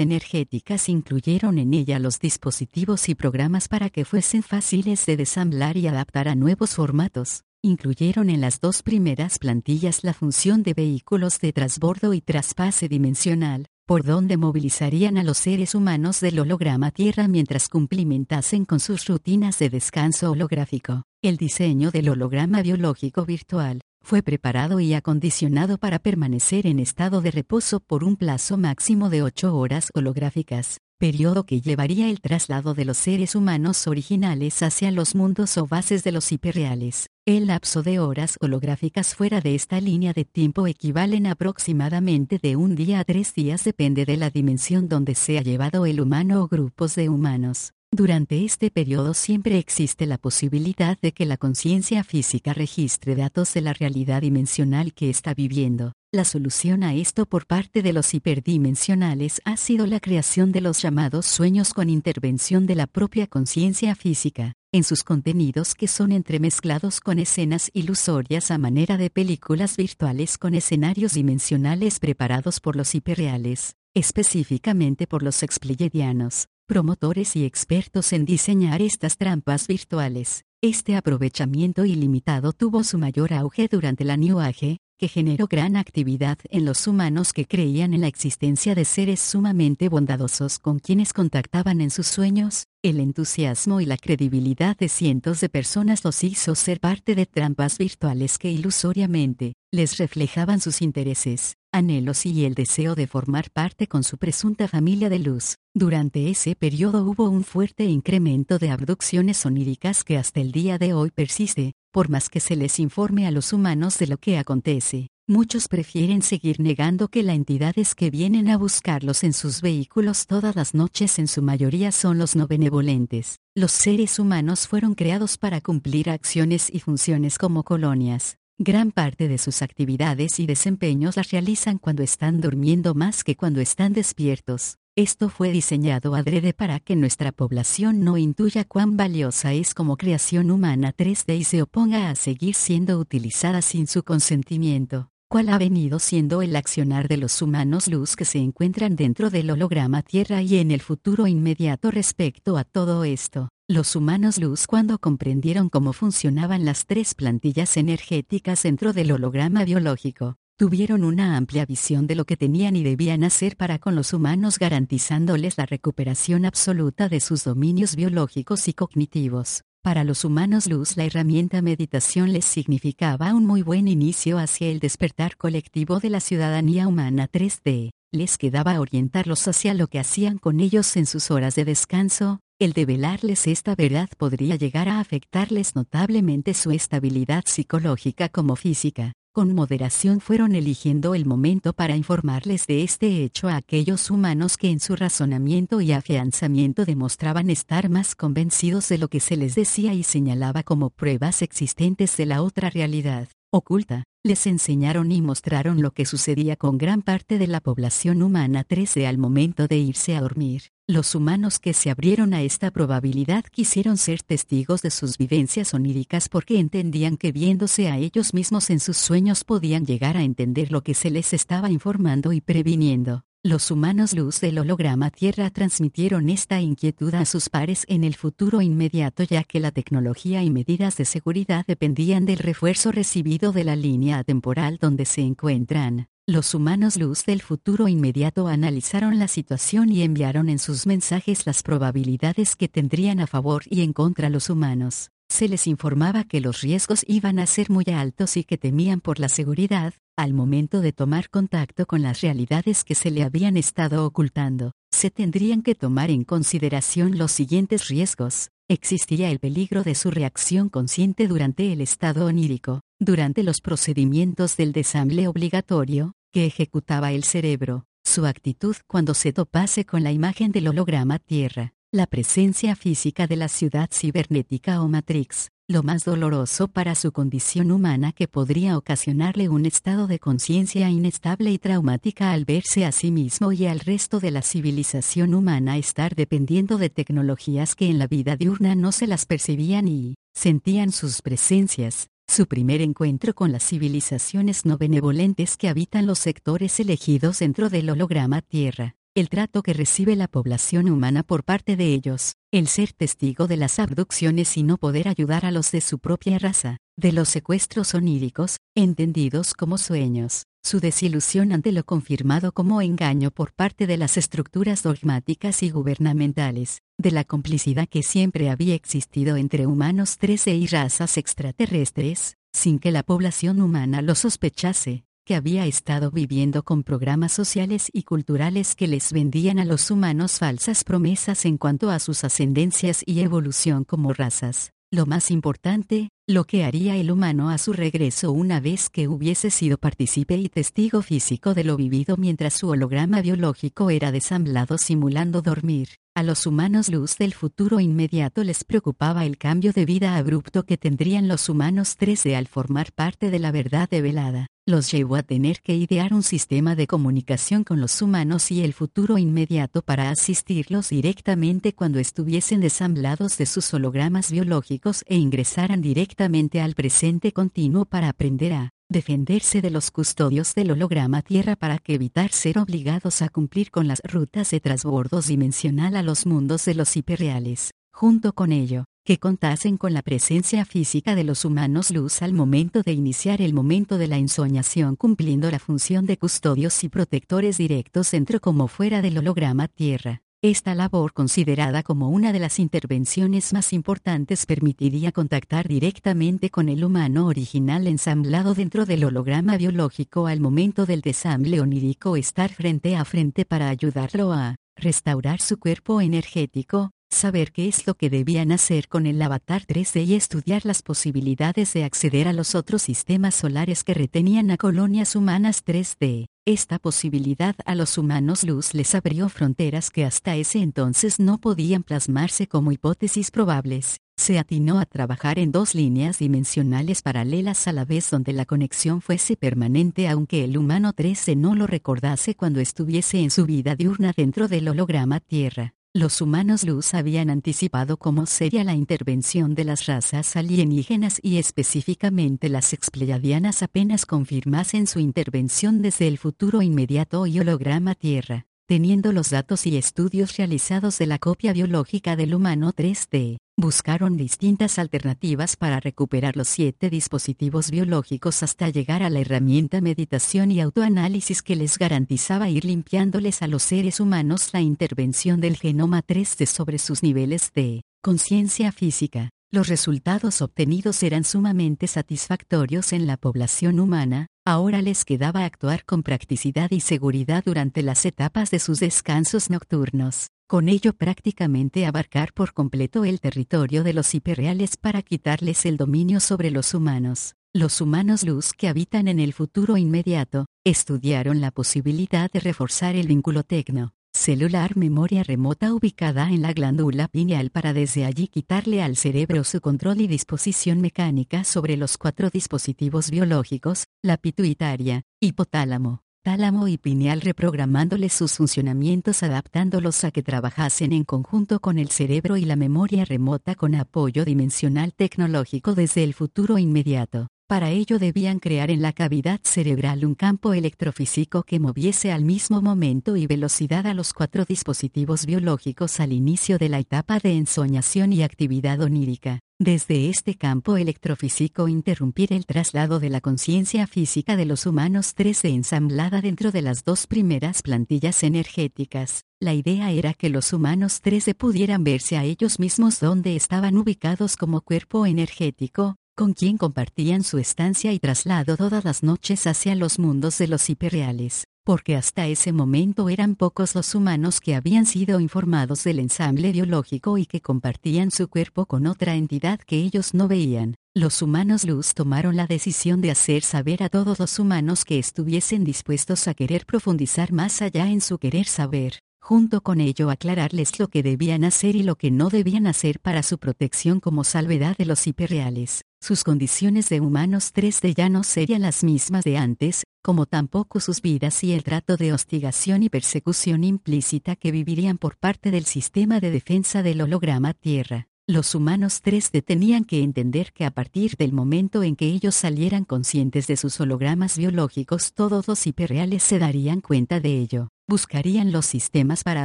energéticas incluyeron en ella los dispositivos y programas para que fuesen fáciles de desamblar y adaptar a nuevos formatos. Incluyeron en las dos primeras plantillas la función de vehículos de transbordo y traspase dimensional, por donde movilizarían a los seres humanos del holograma Tierra mientras cumplimentasen con sus rutinas de descanso holográfico. El diseño del holograma biológico virtual, fue preparado y acondicionado para permanecer en estado de reposo por un plazo máximo de ocho horas holográficas, periodo que llevaría el traslado de los seres humanos originales hacia los mundos o bases de los hiperreales. El lapso de horas holográficas fuera de esta línea de tiempo equivalen aproximadamente de un día a tres días depende de la dimensión donde sea llevado el humano o grupos de humanos. Durante este periodo siempre existe la posibilidad de que la conciencia física registre datos de la realidad dimensional que está viviendo. La solución a esto por parte de los hiperdimensionales ha sido la creación de los llamados sueños con intervención de la propia conciencia física, en sus contenidos que son entremezclados con escenas ilusorias a manera de películas virtuales con escenarios dimensionales preparados por los hiperreales, específicamente por los expleyedianos promotores y expertos en diseñar estas trampas virtuales. Este aprovechamiento ilimitado tuvo su mayor auge durante la New Age, que generó gran actividad en los humanos que creían en la existencia de seres sumamente bondadosos con quienes contactaban en sus sueños, el entusiasmo y la credibilidad de cientos de personas los hizo ser parte de trampas virtuales que ilusoriamente les reflejaban sus intereses, anhelos y el deseo de formar parte con su presunta familia de luz. Durante ese periodo hubo un fuerte incremento de abducciones oníricas que hasta el día de hoy persiste, por más que se les informe a los humanos de lo que acontece. Muchos prefieren seguir negando que las entidades que vienen a buscarlos en sus vehículos todas las noches en su mayoría son los no benevolentes. Los seres humanos fueron creados para cumplir acciones y funciones como colonias. Gran parte de sus actividades y desempeños las realizan cuando están durmiendo más que cuando están despiertos. Esto fue diseñado adrede para que nuestra población no intuya cuán valiosa es como creación humana 3D y se oponga a seguir siendo utilizada sin su consentimiento cuál ha venido siendo el accionar de los humanos luz que se encuentran dentro del holograma Tierra y en el futuro inmediato respecto a todo esto. Los humanos luz cuando comprendieron cómo funcionaban las tres plantillas energéticas dentro del holograma biológico, tuvieron una amplia visión de lo que tenían y debían hacer para con los humanos garantizándoles la recuperación absoluta de sus dominios biológicos y cognitivos. Para los humanos luz la herramienta meditación les significaba un muy buen inicio hacia el despertar colectivo de la ciudadanía humana 3D. Les quedaba orientarlos hacia lo que hacían con ellos en sus horas de descanso, el develarles esta verdad podría llegar a afectarles notablemente su estabilidad psicológica como física con moderación fueron eligiendo el momento para informarles de este hecho a aquellos humanos que en su razonamiento y afianzamiento demostraban estar más convencidos de lo que se les decía y señalaba como pruebas existentes de la otra realidad, oculta. Les enseñaron y mostraron lo que sucedía con gran parte de la población humana 13 al momento de irse a dormir. Los humanos que se abrieron a esta probabilidad quisieron ser testigos de sus vivencias oníricas porque entendían que viéndose a ellos mismos en sus sueños podían llegar a entender lo que se les estaba informando y previniendo. Los humanos luz del holograma Tierra transmitieron esta inquietud a sus pares en el futuro inmediato ya que la tecnología y medidas de seguridad dependían del refuerzo recibido de la línea temporal donde se encuentran. Los humanos luz del futuro inmediato analizaron la situación y enviaron en sus mensajes las probabilidades que tendrían a favor y en contra los humanos. Se les informaba que los riesgos iban a ser muy altos y que temían por la seguridad, al momento de tomar contacto con las realidades que se le habían estado ocultando. Se tendrían que tomar en consideración los siguientes riesgos. Existía el peligro de su reacción consciente durante el estado onírico, durante los procedimientos del desamble obligatorio, que ejecutaba el cerebro, su actitud cuando se topase con la imagen del holograma Tierra, la presencia física de la ciudad cibernética o Matrix, lo más doloroso para su condición humana que podría ocasionarle un estado de conciencia inestable y traumática al verse a sí mismo y al resto de la civilización humana estar dependiendo de tecnologías que en la vida diurna no se las percibían y sentían sus presencias, su primer encuentro con las civilizaciones no benevolentes que habitan los sectores elegidos dentro del holograma Tierra, el trato que recibe la población humana por parte de ellos, el ser testigo de las abducciones y no poder ayudar a los de su propia raza, de los secuestros oníricos, entendidos como sueños, su desilusión ante lo confirmado como engaño por parte de las estructuras dogmáticas y gubernamentales, de la complicidad que siempre había existido entre humanos 13 y razas extraterrestres, sin que la población humana lo sospechase, que había estado viviendo con programas sociales y culturales que les vendían a los humanos falsas promesas en cuanto a sus ascendencias y evolución como razas. Lo más importante, lo que haría el humano a su regreso una vez que hubiese sido partícipe y testigo físico de lo vivido mientras su holograma biológico era desamblado simulando dormir. A los humanos luz del futuro inmediato les preocupaba el cambio de vida abrupto que tendrían los humanos 13 al formar parte de la verdad develada. Los llevó a tener que idear un sistema de comunicación con los humanos y el futuro inmediato para asistirlos directamente cuando estuviesen desamblados de sus hologramas biológicos e ingresaran directamente al presente continuo para aprender a defenderse de los custodios del holograma Tierra para que evitar ser obligados a cumplir con las rutas de transbordo dimensional a los mundos de los hiperreales. Junto con ello, que contasen con la presencia física de los humanos luz al momento de iniciar el momento de la ensoñación cumpliendo la función de custodios y protectores directos dentro como fuera del holograma Tierra. Esta labor, considerada como una de las intervenciones más importantes, permitiría contactar directamente con el humano original ensamblado dentro del holograma biológico al momento del desamble onírico estar frente a frente para ayudarlo a restaurar su cuerpo energético, saber qué es lo que debían hacer con el avatar 3D y estudiar las posibilidades de acceder a los otros sistemas solares que retenían a colonias humanas 3D. Esta posibilidad a los humanos luz les abrió fronteras que hasta ese entonces no podían plasmarse como hipótesis probables. Se atinó a trabajar en dos líneas dimensionales paralelas a la vez donde la conexión fuese permanente aunque el humano 13 no lo recordase cuando estuviese en su vida diurna dentro del holograma Tierra. Los humanos luz habían anticipado cómo sería la intervención de las razas alienígenas y específicamente las expleiadianas apenas confirmasen su intervención desde el futuro inmediato y holograma Tierra, teniendo los datos y estudios realizados de la copia biológica del humano 3D. Buscaron distintas alternativas para recuperar los siete dispositivos biológicos hasta llegar a la herramienta meditación y autoanálisis que les garantizaba ir limpiándoles a los seres humanos la intervención del genoma 3D sobre sus niveles de conciencia física. Los resultados obtenidos eran sumamente satisfactorios en la población humana, ahora les quedaba actuar con practicidad y seguridad durante las etapas de sus descansos nocturnos con ello prácticamente abarcar por completo el territorio de los hiperreales para quitarles el dominio sobre los humanos. Los humanos luz que habitan en el futuro inmediato, estudiaron la posibilidad de reforzar el vínculo tecno celular memoria remota ubicada en la glándula pineal para desde allí quitarle al cerebro su control y disposición mecánica sobre los cuatro dispositivos biológicos, la pituitaria, hipotálamo, tálamo y pineal reprogramándoles sus funcionamientos adaptándolos a que trabajasen en conjunto con el cerebro y la memoria remota con apoyo dimensional tecnológico desde el futuro inmediato. Para ello debían crear en la cavidad cerebral un campo electrofísico que moviese al mismo momento y velocidad a los cuatro dispositivos biológicos al inicio de la etapa de ensoñación y actividad onírica. Desde este campo electrofísico interrumpir el traslado de la conciencia física de los humanos 13 ensamblada dentro de las dos primeras plantillas energéticas. La idea era que los humanos 13 pudieran verse a ellos mismos donde estaban ubicados como cuerpo energético, con quien compartían su estancia y traslado todas las noches hacia los mundos de los hiperreales, porque hasta ese momento eran pocos los humanos que habían sido informados del ensamble biológico y que compartían su cuerpo con otra entidad que ellos no veían. Los humanos luz tomaron la decisión de hacer saber a todos los humanos que estuviesen dispuestos a querer profundizar más allá en su querer saber, junto con ello aclararles lo que debían hacer y lo que no debían hacer para su protección como salvedad de los hiperreales. Sus condiciones de humanos 3D ya no serían las mismas de antes, como tampoco sus vidas y el trato de hostigación y persecución implícita que vivirían por parte del sistema de defensa del holograma Tierra. Los humanos 3D tenían que entender que a partir del momento en que ellos salieran conscientes de sus hologramas biológicos todos los hiperreales se darían cuenta de ello buscarían los sistemas para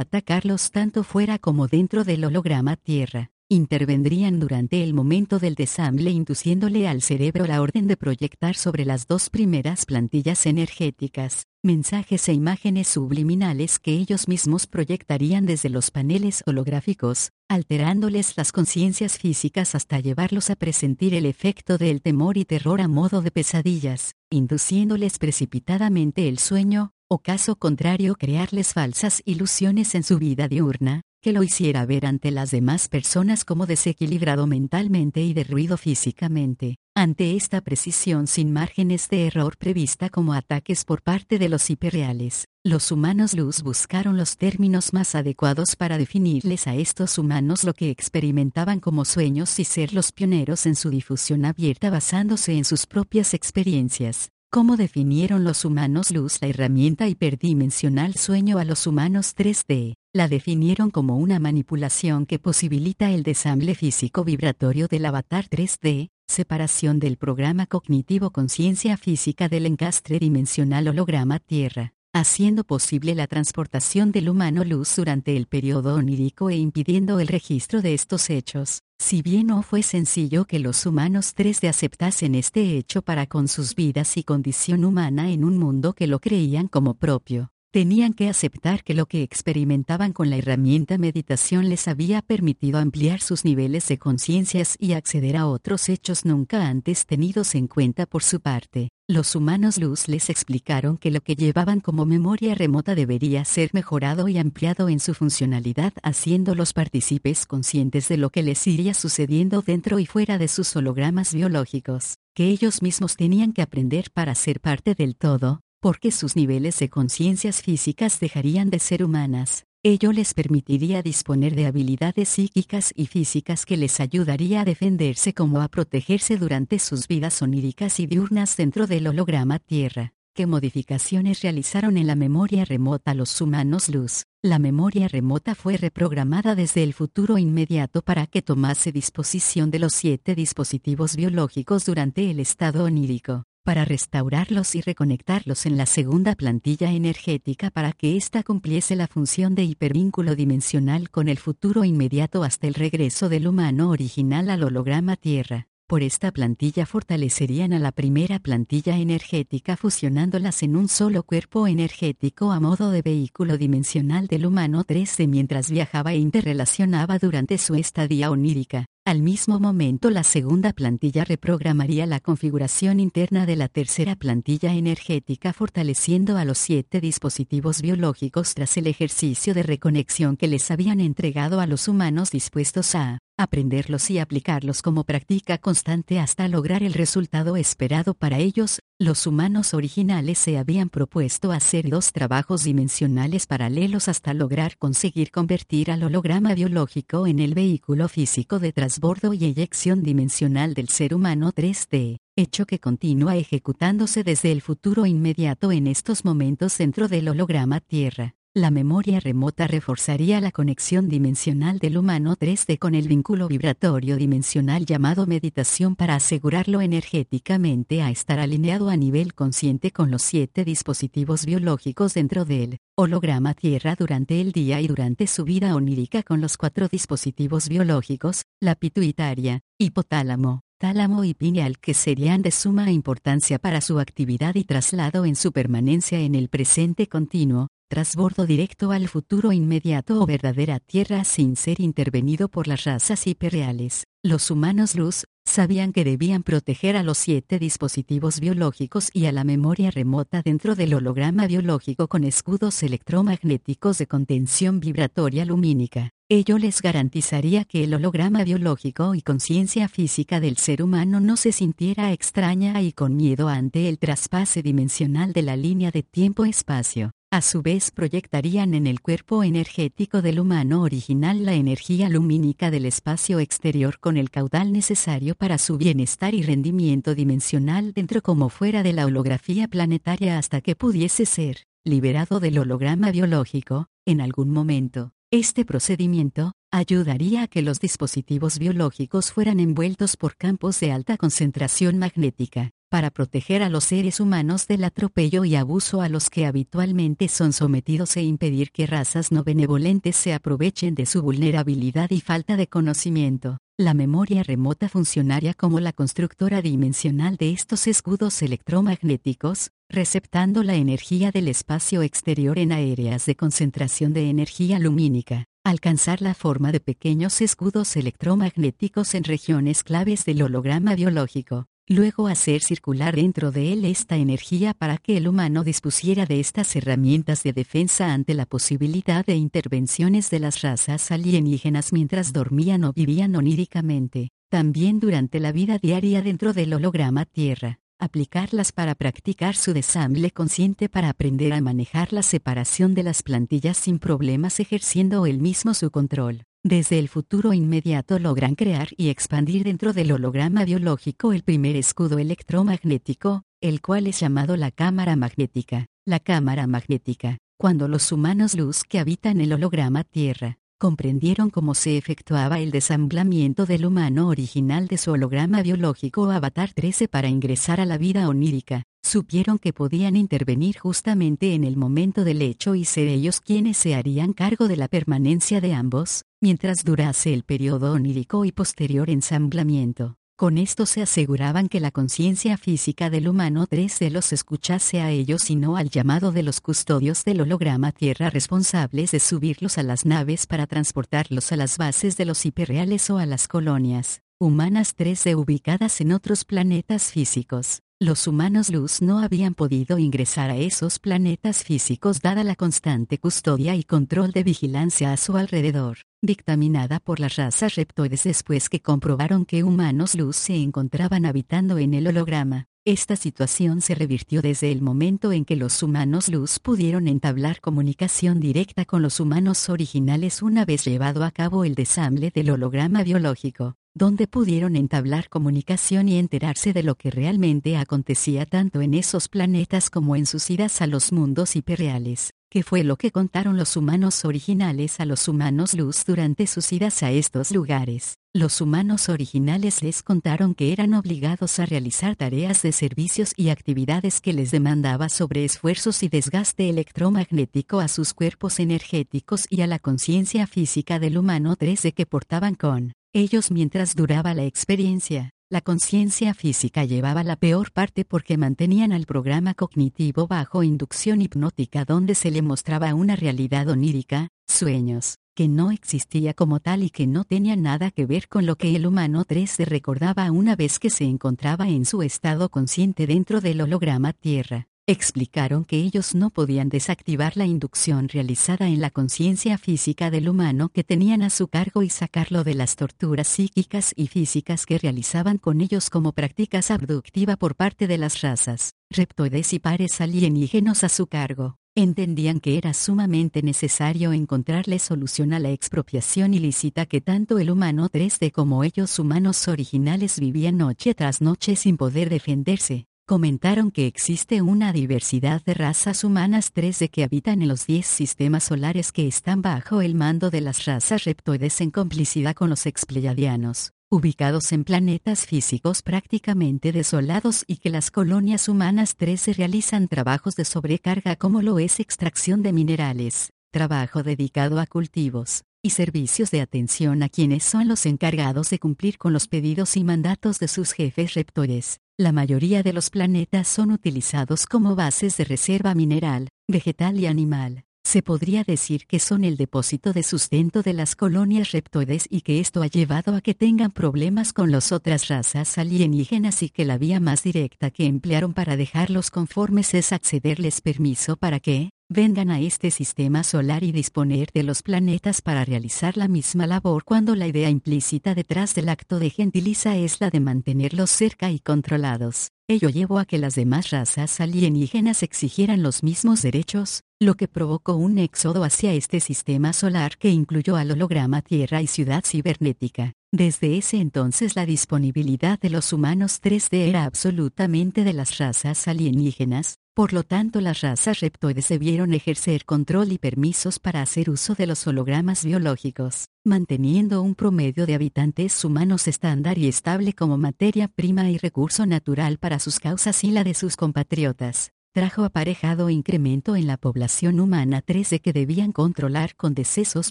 atacarlos tanto fuera como dentro del holograma Tierra. Intervendrían durante el momento del desamble induciéndole al cerebro la orden de proyectar sobre las dos primeras plantillas energéticas, mensajes e imágenes subliminales que ellos mismos proyectarían desde los paneles holográficos, alterándoles las conciencias físicas hasta llevarlos a presentir el efecto del temor y terror a modo de pesadillas, induciéndoles precipitadamente el sueño, o caso contrario crearles falsas ilusiones en su vida diurna, que lo hiciera ver ante las demás personas como desequilibrado mentalmente y derruido físicamente. Ante esta precisión sin márgenes de error prevista como ataques por parte de los hiperreales, los humanos luz buscaron los términos más adecuados para definirles a estos humanos lo que experimentaban como sueños y ser los pioneros en su difusión abierta basándose en sus propias experiencias. ¿Cómo definieron los humanos luz la herramienta hiperdimensional sueño a los humanos 3D? La definieron como una manipulación que posibilita el desamble físico vibratorio del avatar 3D, separación del programa cognitivo conciencia física del encastre dimensional holograma Tierra, haciendo posible la transportación del humano luz durante el periodo onírico e impidiendo el registro de estos hechos. Si bien no fue sencillo que los humanos 3D aceptasen este hecho para con sus vidas y condición humana en un mundo que lo creían como propio, tenían que aceptar que lo que experimentaban con la herramienta meditación les había permitido ampliar sus niveles de conciencias y acceder a otros hechos nunca antes tenidos en cuenta por su parte. Los humanos luz les explicaron que lo que llevaban como memoria remota debería ser mejorado y ampliado en su funcionalidad haciendo los partícipes conscientes de lo que les iría sucediendo dentro y fuera de sus hologramas biológicos, que ellos mismos tenían que aprender para ser parte del todo, porque sus niveles de conciencias físicas dejarían de ser humanas. Ello les permitiría disponer de habilidades psíquicas y físicas que les ayudaría a defenderse como a protegerse durante sus vidas oníricas y diurnas dentro del holograma Tierra. ¿Qué modificaciones realizaron en la memoria remota los humanos luz? La memoria remota fue reprogramada desde el futuro inmediato para que tomase disposición de los siete dispositivos biológicos durante el estado onírico para restaurarlos y reconectarlos en la segunda plantilla energética para que ésta cumpliese la función de hipervínculo dimensional con el futuro inmediato hasta el regreso del humano original al holograma Tierra. Por esta plantilla fortalecerían a la primera plantilla energética fusionándolas en un solo cuerpo energético a modo de vehículo dimensional del humano 3D mientras viajaba e interrelacionaba durante su estadía onírica. Al mismo momento la segunda plantilla reprogramaría la configuración interna de la tercera plantilla energética fortaleciendo a los siete dispositivos biológicos tras el ejercicio de reconexión que les habían entregado a los humanos dispuestos a aprenderlos y aplicarlos como práctica constante hasta lograr el resultado esperado para ellos, los humanos originales se habían propuesto hacer dos trabajos dimensionales paralelos hasta lograr conseguir convertir al holograma biológico en el vehículo físico de transbordo y eyección dimensional del ser humano 3D, hecho que continúa ejecutándose desde el futuro inmediato en estos momentos dentro del holograma Tierra. La memoria remota reforzaría la conexión dimensional del humano 3D con el vínculo vibratorio dimensional llamado meditación para asegurarlo energéticamente a estar alineado a nivel consciente con los siete dispositivos biológicos dentro del holograma Tierra durante el día y durante su vida onírica con los cuatro dispositivos biológicos, la pituitaria, hipotálamo, tálamo y pineal que serían de suma importancia para su actividad y traslado en su permanencia en el presente continuo, trasbordo directo al futuro inmediato o verdadera tierra sin ser intervenido por las razas hiperreales. Los humanos luz sabían que debían proteger a los siete dispositivos biológicos y a la memoria remota dentro del holograma biológico con escudos electromagnéticos de contención vibratoria lumínica. Ello les garantizaría que el holograma biológico y conciencia física del ser humano no se sintiera extraña y con miedo ante el traspase dimensional de la línea de tiempo-espacio. A su vez proyectarían en el cuerpo energético del humano original la energía lumínica del espacio exterior con el caudal necesario para su bienestar y rendimiento dimensional dentro como fuera de la holografía planetaria hasta que pudiese ser liberado del holograma biológico, en algún momento. Este procedimiento, ayudaría a que los dispositivos biológicos fueran envueltos por campos de alta concentración magnética, para proteger a los seres humanos del atropello y abuso a los que habitualmente son sometidos e impedir que razas no benevolentes se aprovechen de su vulnerabilidad y falta de conocimiento. La memoria remota funcionaría como la constructora dimensional de estos escudos electromagnéticos, receptando la energía del espacio exterior en áreas de concentración de energía lumínica, alcanzar la forma de pequeños escudos electromagnéticos en regiones claves del holograma biológico, luego hacer circular dentro de él esta energía para que el humano dispusiera de estas herramientas de defensa ante la posibilidad de intervenciones de las razas alienígenas mientras dormían o vivían oníricamente, también durante la vida diaria dentro del holograma Tierra aplicarlas para practicar su desamble consciente para aprender a manejar la separación de las plantillas sin problemas ejerciendo él mismo su control. Desde el futuro inmediato logran crear y expandir dentro del holograma biológico el primer escudo electromagnético, el cual es llamado la cámara magnética. La cámara magnética, cuando los humanos luz que habitan el holograma Tierra, comprendieron cómo se efectuaba el desamblamiento del humano original de su holograma biológico Avatar 13 para ingresar a la vida onírica, supieron que podían intervenir justamente en el momento del hecho y ser ellos quienes se harían cargo de la permanencia de ambos, mientras durase el periodo onírico y posterior ensamblamiento. Con esto se aseguraban que la conciencia física del humano 13 los escuchase a ellos y no al llamado de los custodios del holograma Tierra responsables de subirlos a las naves para transportarlos a las bases de los hiperreales o a las colonias humanas 13 ubicadas en otros planetas físicos. Los humanos luz no habían podido ingresar a esos planetas físicos dada la constante custodia y control de vigilancia a su alrededor, dictaminada por las razas reptoides después que comprobaron que humanos luz se encontraban habitando en el holograma. Esta situación se revirtió desde el momento en que los humanos luz pudieron entablar comunicación directa con los humanos originales una vez llevado a cabo el desamble del holograma biológico donde pudieron entablar comunicación y enterarse de lo que realmente acontecía tanto en esos planetas como en sus idas a los mundos hiperreales, que fue lo que contaron los humanos originales a los humanos luz durante sus idas a estos lugares. Los humanos originales les contaron que eran obligados a realizar tareas de servicios y actividades que les demandaba sobre esfuerzos y desgaste electromagnético a sus cuerpos energéticos y a la conciencia física del humano 3 que portaban con ellos mientras duraba la experiencia, la conciencia física llevaba la peor parte porque mantenían al programa cognitivo bajo inducción hipnótica donde se le mostraba una realidad onírica, sueños, que no existía como tal y que no tenía nada que ver con lo que el humano 3 recordaba una vez que se encontraba en su estado consciente dentro del holograma Tierra explicaron que ellos no podían desactivar la inducción realizada en la conciencia física del humano que tenían a su cargo y sacarlo de las torturas psíquicas y físicas que realizaban con ellos como prácticas abductiva por parte de las razas, reptoides y pares alienígenos a su cargo. Entendían que era sumamente necesario encontrarle solución a la expropiación ilícita que tanto el humano 3D como ellos humanos originales vivían noche tras noche sin poder defenderse comentaron que existe una diversidad de razas humanas 3D que habitan en los 10 sistemas solares que están bajo el mando de las razas reptoides en complicidad con los expleyadianos, ubicados en planetas físicos prácticamente desolados y que las colonias humanas 3 realizan trabajos de sobrecarga como lo es extracción de minerales, trabajo dedicado a cultivos, y servicios de atención a quienes son los encargados de cumplir con los pedidos y mandatos de sus jefes reptoides. La mayoría de los planetas son utilizados como bases de reserva mineral, vegetal y animal. Se podría decir que son el depósito de sustento de las colonias reptoides y que esto ha llevado a que tengan problemas con las otras razas alienígenas y que la vía más directa que emplearon para dejarlos conformes es accederles permiso para que, vengan a este sistema solar y disponer de los planetas para realizar la misma labor cuando la idea implícita detrás del acto de gentiliza es la de mantenerlos cerca y controlados. Ello llevó a que las demás razas alienígenas exigieran los mismos derechos, lo que provocó un éxodo hacia este sistema solar que incluyó al holograma Tierra y ciudad cibernética. Desde ese entonces la disponibilidad de los humanos 3D era absolutamente de las razas alienígenas, por lo tanto las razas reptoides debieron ejercer control y permisos para hacer uso de los hologramas biológicos, manteniendo un promedio de habitantes humanos estándar y estable como materia prima y recurso natural para sus causas y la de sus compatriotas trajo aparejado incremento en la población humana 13 que debían controlar con decesos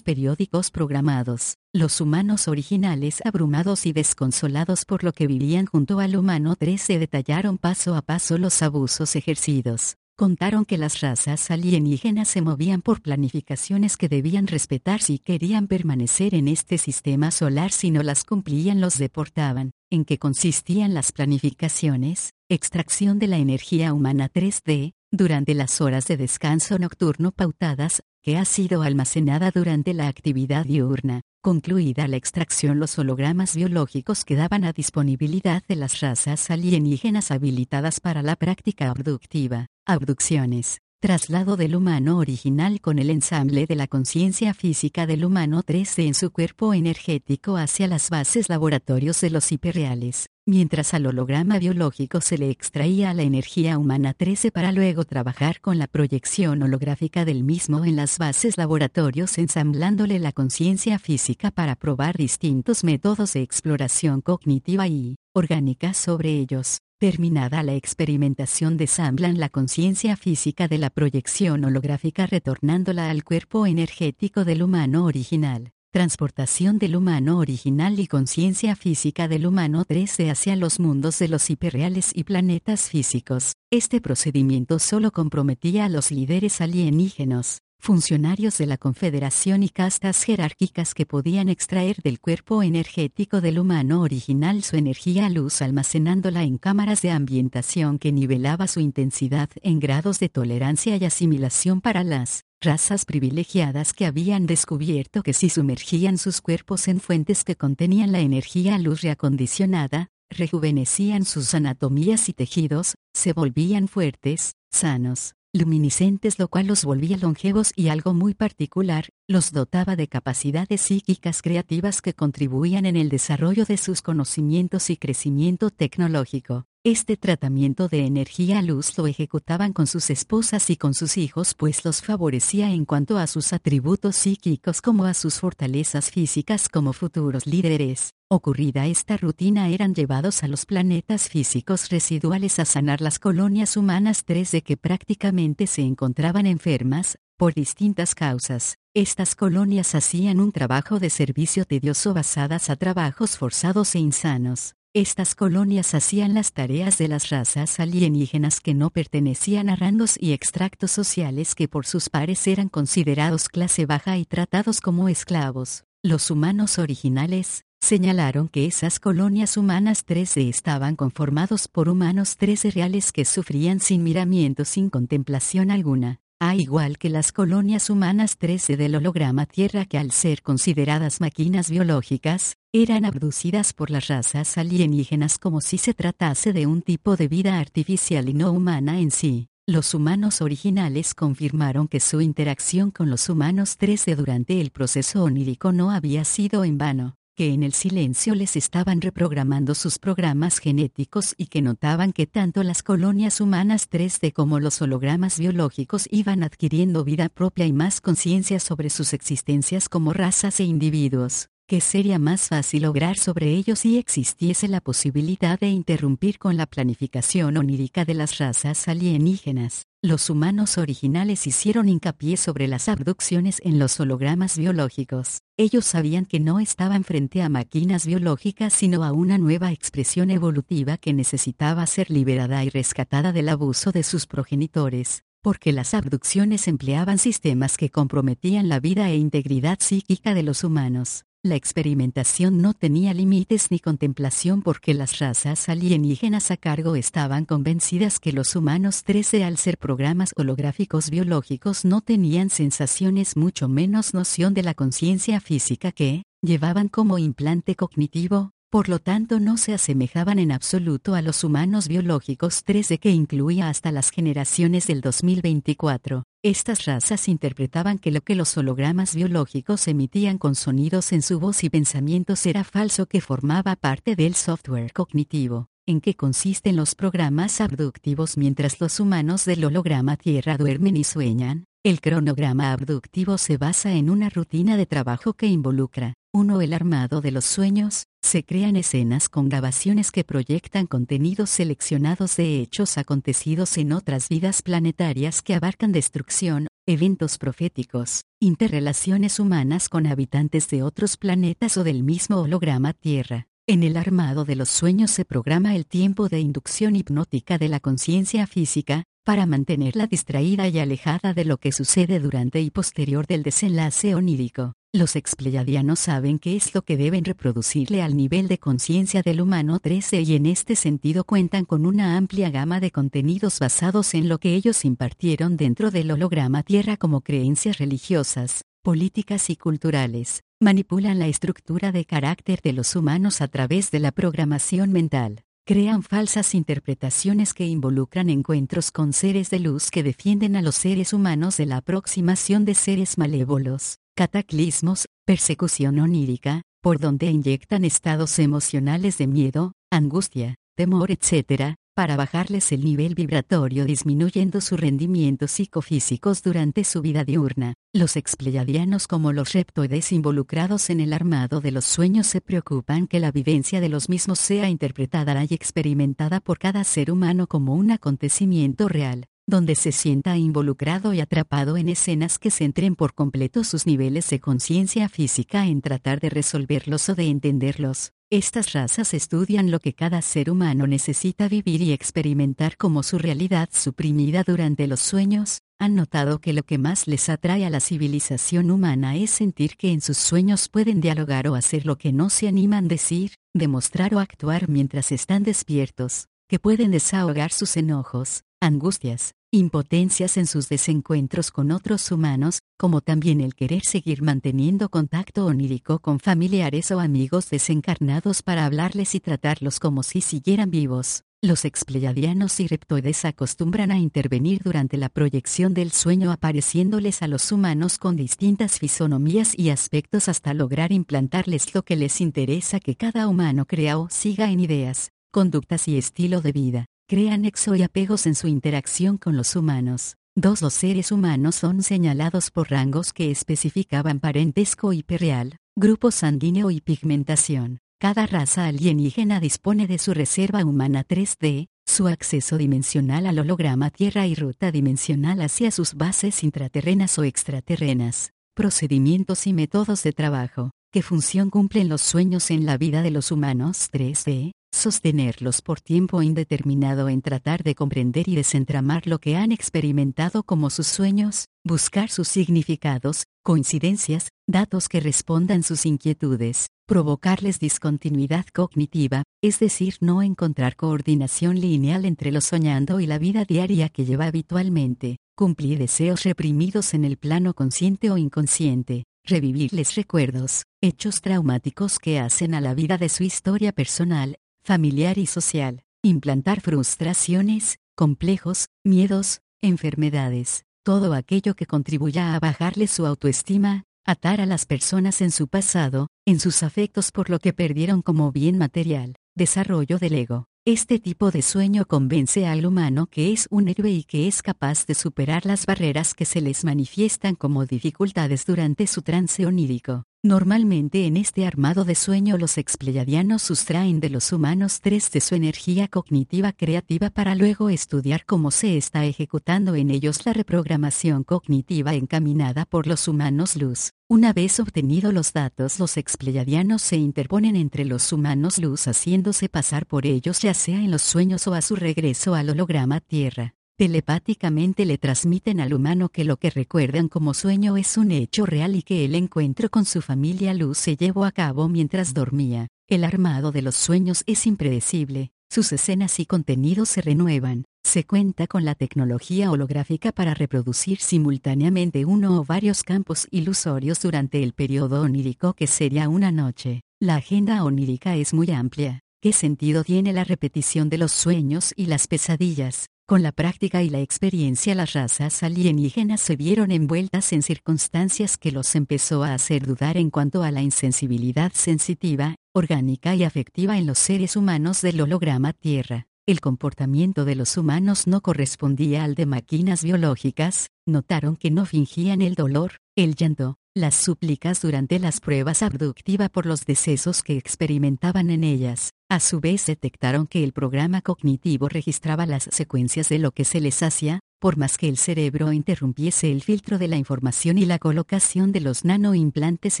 periódicos programados. Los humanos originales abrumados y desconsolados por lo que vivían junto al humano 13 detallaron paso a paso los abusos ejercidos. Contaron que las razas alienígenas se movían por planificaciones que debían respetar si querían permanecer en este sistema solar si no las cumplían los deportaban. ¿En qué consistían las planificaciones? Extracción de la energía humana 3D, durante las horas de descanso nocturno pautadas, que ha sido almacenada durante la actividad diurna. Concluida la extracción los hologramas biológicos quedaban a disponibilidad de las razas alienígenas habilitadas para la práctica abductiva. Abducciones. Traslado del humano original con el ensamble de la conciencia física del humano 3D en su cuerpo energético hacia las bases laboratorios de los hiperreales, mientras al holograma biológico se le extraía la energía humana 13 para luego trabajar con la proyección holográfica del mismo en las bases laboratorios ensamblándole la conciencia física para probar distintos métodos de exploración cognitiva y orgánica sobre ellos. Terminada la experimentación desamblan la conciencia física de la proyección holográfica retornándola al cuerpo energético del humano original. Transportación del humano original y conciencia física del humano 13 hacia los mundos de los hiperreales y planetas físicos. Este procedimiento solo comprometía a los líderes alienígenos, funcionarios de la Confederación y castas jerárquicas que podían extraer del cuerpo energético del humano original su energía luz almacenándola en cámaras de ambientación que nivelaba su intensidad en grados de tolerancia y asimilación para las razas privilegiadas que habían descubierto que si sumergían sus cuerpos en fuentes que contenían la energía luz reacondicionada, rejuvenecían sus anatomías y tejidos, se volvían fuertes, sanos, luminiscentes lo cual los volvía longevos y algo muy particular, los dotaba de capacidades psíquicas creativas que contribuían en el desarrollo de sus conocimientos y crecimiento tecnológico. Este tratamiento de energía luz lo ejecutaban con sus esposas y con sus hijos pues los favorecía en cuanto a sus atributos psíquicos como a sus fortalezas físicas como futuros líderes. Ocurrida esta rutina eran llevados a los planetas físicos residuales a sanar las colonias humanas 3 de que prácticamente se encontraban enfermas, por distintas causas. Estas colonias hacían un trabajo de servicio tedioso basadas a trabajos forzados e insanos. Estas colonias hacían las tareas de las razas alienígenas que no pertenecían a rangos y extractos sociales que por sus pares eran considerados clase baja y tratados como esclavos. Los humanos originales, señalaron que esas colonias humanas 13 estaban conformados por humanos 13 reales que sufrían sin miramiento sin contemplación alguna a igual que las colonias humanas 13 del holograma Tierra que al ser consideradas máquinas biológicas, eran abducidas por las razas alienígenas como si se tratase de un tipo de vida artificial y no humana en sí. Los humanos originales confirmaron que su interacción con los humanos 13 durante el proceso onírico no había sido en vano que en el silencio les estaban reprogramando sus programas genéticos y que notaban que tanto las colonias humanas 3D como los hologramas biológicos iban adquiriendo vida propia y más conciencia sobre sus existencias como razas e individuos que sería más fácil lograr sobre ellos si existiese la posibilidad de interrumpir con la planificación onírica de las razas alienígenas. Los humanos originales hicieron hincapié sobre las abducciones en los hologramas biológicos. Ellos sabían que no estaban frente a máquinas biológicas sino a una nueva expresión evolutiva que necesitaba ser liberada y rescatada del abuso de sus progenitores porque las abducciones empleaban sistemas que comprometían la vida e integridad psíquica de los humanos. La experimentación no tenía límites ni contemplación porque las razas alienígenas a cargo estaban convencidas que los humanos 13 al ser programas holográficos biológicos no tenían sensaciones mucho menos noción de la conciencia física que, llevaban como implante cognitivo, por lo tanto no se asemejaban en absoluto a los humanos biológicos 3D que incluía hasta las generaciones del 2024. Estas razas interpretaban que lo que los hologramas biológicos emitían con sonidos en su voz y pensamientos era falso que formaba parte del software cognitivo, en que consisten los programas abductivos mientras los humanos del holograma Tierra duermen y sueñan. El cronograma abductivo se basa en una rutina de trabajo que involucra, uno el armado de los sueños, se crean escenas con grabaciones que proyectan contenidos seleccionados de hechos acontecidos en otras vidas planetarias que abarcan destrucción, eventos proféticos, interrelaciones humanas con habitantes de otros planetas o del mismo holograma Tierra. En el armado de los sueños se programa el tiempo de inducción hipnótica de la conciencia física, para mantenerla distraída y alejada de lo que sucede durante y posterior del desenlace onírico. Los expleyadianos saben qué es lo que deben reproducirle al nivel de conciencia del humano 13 y en este sentido cuentan con una amplia gama de contenidos basados en lo que ellos impartieron dentro del holograma Tierra como creencias religiosas, políticas y culturales. Manipulan la estructura de carácter de los humanos a través de la programación mental crean falsas interpretaciones que involucran encuentros con seres de luz que defienden a los seres humanos de la aproximación de seres malévolos, cataclismos, persecución onírica, por donde inyectan estados emocionales de miedo, angustia, temor, etc., para bajarles el nivel vibratorio disminuyendo su rendimiento psicofísicos durante su vida diurna. Los expleyadianos como los reptoides involucrados en el armado de los sueños se preocupan que la vivencia de los mismos sea interpretada y experimentada por cada ser humano como un acontecimiento real, donde se sienta involucrado y atrapado en escenas que centren por completo sus niveles de conciencia física en tratar de resolverlos o de entenderlos. Estas razas estudian lo que cada ser humano necesita vivir y experimentar como su realidad suprimida durante los sueños, han notado que lo que más les atrae a la civilización humana es sentir que en sus sueños pueden dialogar o hacer lo que no se animan decir, demostrar o actuar mientras están despiertos, que pueden desahogar sus enojos, angustias, impotencias en sus desencuentros con otros humanos, como también el querer seguir manteniendo contacto onírico con familiares o amigos desencarnados para hablarles y tratarlos como si siguieran vivos. Los expleyadianos y reptoides acostumbran a intervenir durante la proyección del sueño apareciéndoles a los humanos con distintas fisonomías y aspectos hasta lograr implantarles lo que les interesa que cada humano crea o siga en ideas, conductas y estilo de vida crean nexo y apegos en su interacción con los humanos. Dos los seres humanos son señalados por rangos que especificaban parentesco hiperreal, grupo sanguíneo y pigmentación. Cada raza alienígena dispone de su reserva humana 3D, su acceso dimensional al holograma Tierra y ruta dimensional hacia sus bases intraterrenas o extraterrenas, procedimientos y métodos de trabajo. ¿Qué función cumplen los sueños en la vida de los humanos 3D? Sostenerlos por tiempo indeterminado en tratar de comprender y desentramar lo que han experimentado como sus sueños, buscar sus significados, coincidencias, datos que respondan sus inquietudes, provocarles discontinuidad cognitiva, es decir, no encontrar coordinación lineal entre lo soñando y la vida diaria que lleva habitualmente, cumplir deseos reprimidos en el plano consciente o inconsciente, revivirles recuerdos, hechos traumáticos que hacen a la vida de su historia personal, familiar y social, implantar frustraciones, complejos, miedos, enfermedades, todo aquello que contribuya a bajarle su autoestima, atar a las personas en su pasado, en sus afectos por lo que perdieron como bien material, desarrollo del ego. Este tipo de sueño convence al humano que es un héroe y que es capaz de superar las barreras que se les manifiestan como dificultades durante su trance onírico. Normalmente en este armado de sueño los expleyadianos sustraen de los humanos tres de su energía cognitiva creativa para luego estudiar cómo se está ejecutando en ellos la reprogramación cognitiva encaminada por los humanos luz. Una vez obtenidos los datos los expleyadianos se interponen entre los humanos luz haciéndose pasar por ellos ya sea en los sueños o a su regreso al holograma Tierra telepáticamente le transmiten al humano que lo que recuerdan como sueño es un hecho real y que el encuentro con su familia Luz se llevó a cabo mientras dormía. El armado de los sueños es impredecible, sus escenas y contenidos se renuevan, se cuenta con la tecnología holográfica para reproducir simultáneamente uno o varios campos ilusorios durante el periodo onírico que sería una noche. La agenda onírica es muy amplia. ¿Qué sentido tiene la repetición de los sueños y las pesadillas? Con la práctica y la experiencia las razas alienígenas se vieron envueltas en circunstancias que los empezó a hacer dudar en cuanto a la insensibilidad sensitiva, orgánica y afectiva en los seres humanos del holograma Tierra. El comportamiento de los humanos no correspondía al de máquinas biológicas, notaron que no fingían el dolor, el llanto, las súplicas durante las pruebas abductiva por los decesos que experimentaban en ellas. A su vez detectaron que el programa cognitivo registraba las secuencias de lo que se les hacía, por más que el cerebro interrumpiese el filtro de la información y la colocación de los nanoimplantes